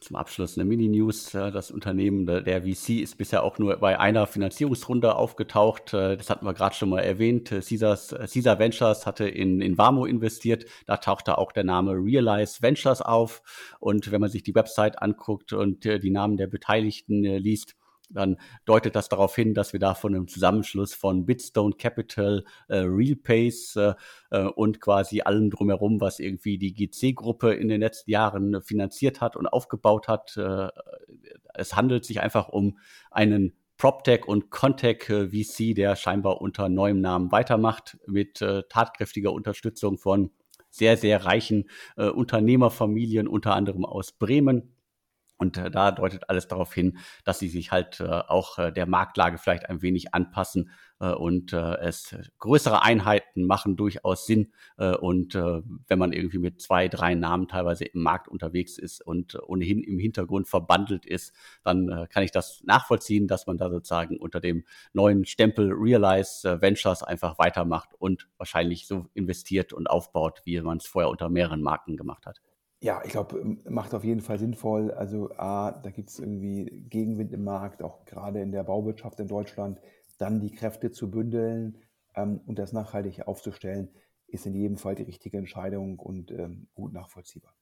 Zum Abschluss eine Mini-News. Das Unternehmen der VC ist bisher auch nur bei einer Finanzierungsrunde aufgetaucht. Äh, das hatten wir gerade schon mal erwähnt. Caesars, Caesar Ventures hatte in, in Vamo investiert. Da tauchte auch der Name Realize Ventures auf. Und wenn man sich die Website anguckt und äh, die Namen der Beteiligten äh, liest, dann deutet das darauf hin, dass wir da von einem Zusammenschluss von Bitstone Capital, äh, RealPace äh, äh und quasi allem drumherum, was irgendwie die GC-Gruppe in den letzten Jahren finanziert hat und aufgebaut hat. Äh, es handelt sich einfach um einen PropTech und Contech äh, VC, der scheinbar unter neuem Namen weitermacht, mit äh, tatkräftiger Unterstützung von sehr, sehr reichen Unternehmerfamilien, unter anderem aus Bremen. Und äh, da deutet alles darauf hin, dass sie sich halt äh, auch äh, der Marktlage vielleicht ein wenig anpassen äh, und äh, es größere Einheiten machen durchaus Sinn. Äh, und wenn man irgendwie mit zwei, drei Namen teilweise im Markt unterwegs ist und ohnehin im Hintergrund verbandelt ist, dann kann ich das nachvollziehen, dass man da sozusagen unter dem neuen Stempel Realize Ventures einfach weitermacht und wahrscheinlich so investiert und aufbaut, wie man es vorher unter mehreren Marken gemacht hat. Ja, ich glaube, ähm, macht auf jeden Fall sinnvoll. Also A, da gibt es irgendwie Gegenwind im Markt, auch gerade in der Bauwirtschaft in Deutschland. Dann die Kräfte zu bündeln ähm, und das nachhaltig aufzustellen, ist in jedem Fall die richtige Entscheidung und ähm, gut nachvollziehbar.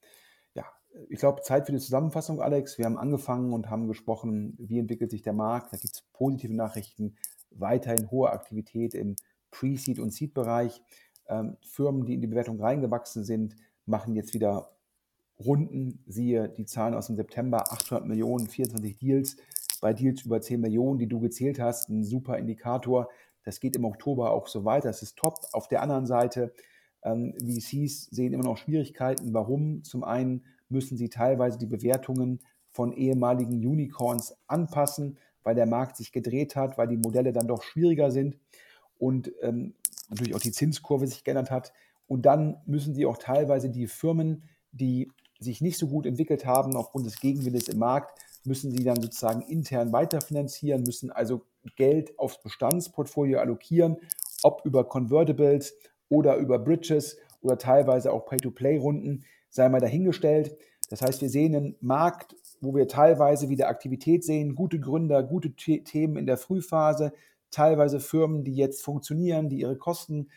Ja, ich glaube, Zeit für die Zusammenfassung, Alex. Wir haben angefangen und haben gesprochen, wie entwickelt sich der Markt. Da gibt es positive Nachrichten, weiterhin hohe Aktivität im Pre-Seed- und Seed-Bereich. Ähm, Firmen, die in die Bewertung reingewachsen sind, machen jetzt wieder Runden, siehe die Zahlen aus dem September, 800 Millionen, 24 Deals, bei Deals über 10 Millionen, die du gezählt hast, ein super Indikator. Das geht im Oktober auch so weiter, das ist top. Auf der anderen Seite, ähm, VCs sehen immer noch Schwierigkeiten. Warum? Zum einen müssen sie teilweise die Bewertungen von ehemaligen Unicorns anpassen, weil der Markt sich gedreht hat, weil die Modelle dann doch schwieriger sind und ähm, natürlich auch die Zinskurve sich geändert hat. Und dann müssen sie auch teilweise die Firmen, die sich nicht so gut entwickelt haben aufgrund des Gegenwindes im Markt, müssen sie dann sozusagen intern weiterfinanzieren, müssen also Geld aufs Bestandsportfolio allokieren, ob über Convertibles oder über Bridges oder teilweise auch Pay-to-Play-Runden, sei mal dahingestellt. Das heißt, wir sehen einen Markt, wo wir teilweise wieder Aktivität sehen, gute Gründer, gute Themen in der Frühphase, teilweise Firmen, die jetzt funktionieren, die ihre Kosten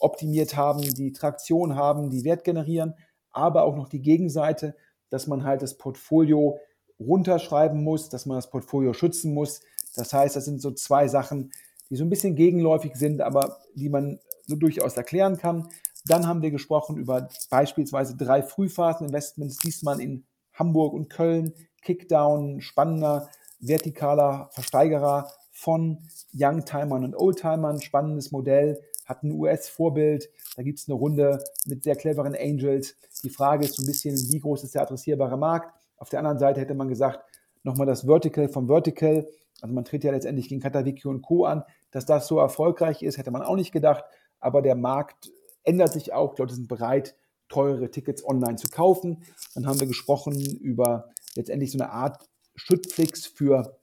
optimiert haben, die Traktion haben, die Wert generieren aber auch noch die Gegenseite, dass man halt das Portfolio runterschreiben muss, dass man das Portfolio schützen muss. Das heißt, das sind so zwei Sachen, die so ein bisschen gegenläufig sind, aber die man so durchaus erklären kann. Dann haben wir gesprochen über beispielsweise drei Frühphasen-Investments, diesmal in Hamburg und Köln. Kickdown, spannender, vertikaler Versteigerer von Youngtimern und Oldtimern, spannendes Modell, hat ein US-Vorbild. Da gibt es eine Runde mit sehr cleveren Angels. Die Frage ist so ein bisschen, wie groß ist der adressierbare Markt? Auf der anderen Seite hätte man gesagt, nochmal das Vertical vom Vertical. Also man tritt ja letztendlich gegen Katawiki und Co. an. Dass das so erfolgreich ist, hätte man auch nicht gedacht. Aber der Markt ändert sich auch. Die Leute sind bereit, teure Tickets online zu kaufen. Dann haben wir gesprochen über letztendlich so eine Art Schüttflix für,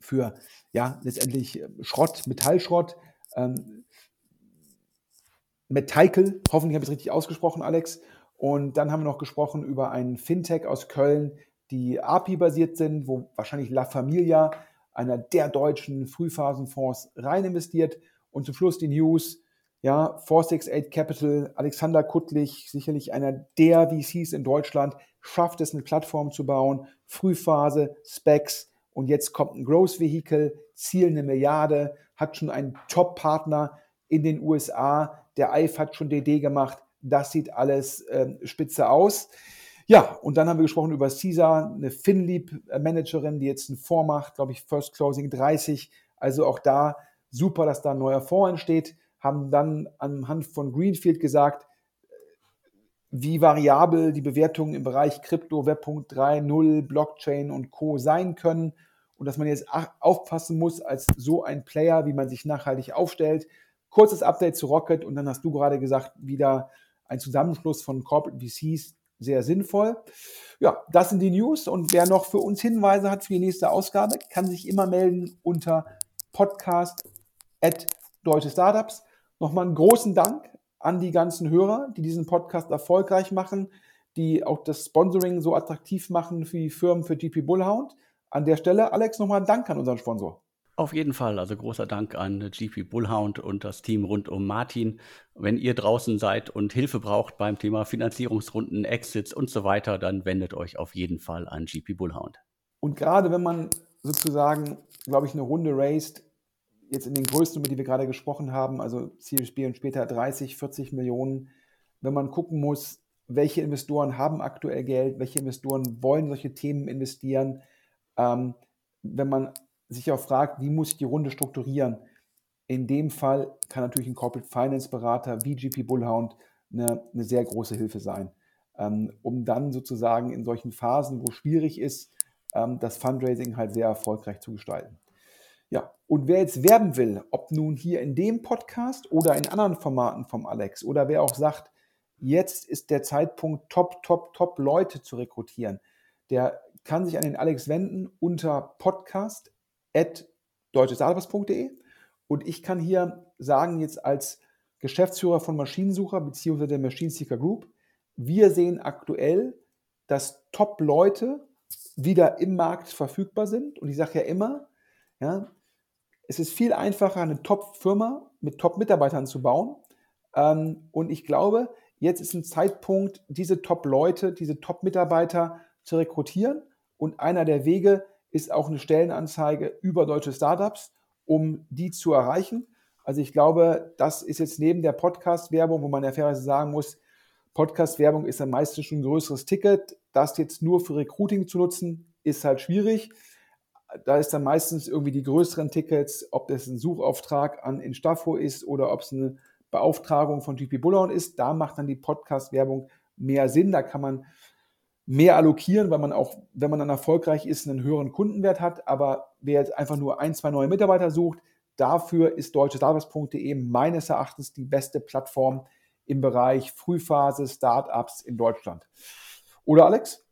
für ja, letztendlich Schrott, Metallschrott. Ähm, Meticle, hoffentlich habe ich es richtig ausgesprochen, Alex. Und dann haben wir noch gesprochen über einen Fintech aus Köln, die API-basiert sind, wo wahrscheinlich La Familia, einer der deutschen Frühphasenfonds, rein investiert. Und zum Schluss die News, ja, 468 Capital, Alexander Kuttlich, sicherlich einer der VCs in Deutschland, schafft es, eine Plattform zu bauen, Frühphase, Specs. Und jetzt kommt ein Growth Vehicle, Ziel eine Milliarde, hat schon einen Top-Partner in den USA, der EIF hat schon DD gemacht. Das sieht alles äh, spitze aus. Ja, und dann haben wir gesprochen über Caesar, eine FinLeap-Managerin, die jetzt einen Fonds macht, glaube ich, First Closing 30. Also auch da super, dass da ein neuer Fonds entsteht. Haben dann anhand von Greenfield gesagt, wie variabel die Bewertungen im Bereich Krypto, Web 3.0, Blockchain und Co. sein können und dass man jetzt aufpassen muss als so ein Player, wie man sich nachhaltig aufstellt, Kurzes Update zu Rocket und dann hast du gerade gesagt, wieder ein Zusammenschluss von Corporate VCs sehr sinnvoll. Ja, das sind die News und wer noch für uns Hinweise hat für die nächste Ausgabe, kann sich immer melden unter podcast at deutsche Startups. Nochmal einen großen Dank an die ganzen Hörer, die diesen Podcast erfolgreich machen, die auch das Sponsoring so attraktiv machen für die Firmen für GP Bullhound. An der Stelle, Alex, nochmal ein Dank an unseren Sponsor. Auf jeden Fall, also großer Dank an GP Bullhound und das Team rund um Martin. Wenn ihr draußen seid und Hilfe braucht beim Thema Finanzierungsrunden, Exits und so weiter, dann wendet euch auf jeden Fall an GP Bullhound. Und gerade wenn man sozusagen, glaube ich, eine Runde raised, jetzt in den größten, über die wir gerade gesprochen haben, also Series B und später 30, 40 Millionen, wenn man gucken muss, welche Investoren haben aktuell Geld, welche Investoren wollen solche Themen investieren, ähm, wenn man sich auch fragt, wie muss ich die Runde strukturieren. In dem Fall kann natürlich ein Corporate Finance Berater wie GP Bullhound eine, eine sehr große Hilfe sein, ähm, um dann sozusagen in solchen Phasen, wo schwierig ist, ähm, das Fundraising halt sehr erfolgreich zu gestalten. Ja, und wer jetzt werben will, ob nun hier in dem Podcast oder in anderen Formaten vom Alex oder wer auch sagt, jetzt ist der Zeitpunkt, top, top, top Leute zu rekrutieren, der kann sich an den Alex wenden unter podcast.deutschesarbeits.de und ich kann hier sagen, jetzt als Geschäftsführer von Maschinensucher bzw. der Machine Seeker Group, wir sehen aktuell, dass Top-Leute wieder im Markt verfügbar sind. Und ich sage ja immer, ja, es ist viel einfacher, eine Top-Firma mit Top-Mitarbeitern zu bauen. Ähm, und ich glaube, jetzt ist ein Zeitpunkt, diese Top-Leute, diese Top-Mitarbeiter zu rekrutieren. Und einer der Wege ist auch eine Stellenanzeige über deutsche Startups, um die zu erreichen. Also ich glaube, das ist jetzt neben der Podcast-Werbung, wo man ja fairerweise sagen muss, Podcast-Werbung ist am meisten schon ein größeres Ticket. Das jetzt nur für Recruiting zu nutzen, ist halt schwierig. Da ist dann meistens irgendwie die größeren Tickets, ob das ein Suchauftrag an Instafo ist oder ob es eine Beauftragung von GP Bullhorn ist. Da macht dann die Podcast-Werbung mehr Sinn. Da kann man mehr allokieren, weil man auch, wenn man dann erfolgreich ist, einen höheren Kundenwert hat. Aber wer jetzt einfach nur ein, zwei neue Mitarbeiter sucht, dafür ist deutschestartups.de meines Erachtens die beste Plattform im Bereich Frühphase Startups in Deutschland. Oder Alex?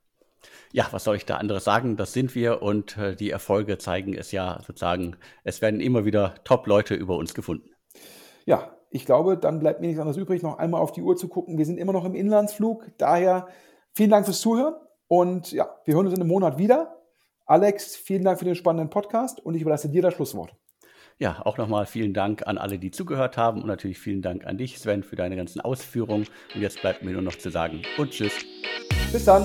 Ja, was soll ich da anderes sagen? Das sind wir und äh, die Erfolge zeigen es ja sozusagen. Es werden immer wieder Top-Leute über uns gefunden. Ja, ich glaube, dann bleibt mir nichts anderes übrig, noch einmal auf die Uhr zu gucken. Wir sind immer noch im Inlandsflug. Daher vielen Dank fürs Zuhören und ja, wir hören uns in einem Monat wieder. Alex, vielen Dank für den spannenden Podcast und ich überlasse dir das Schlusswort. Ja, auch nochmal vielen Dank an alle, die zugehört haben und natürlich vielen Dank an dich, Sven, für deine ganzen Ausführungen. Und jetzt bleibt mir nur noch zu sagen und tschüss. Bis dann.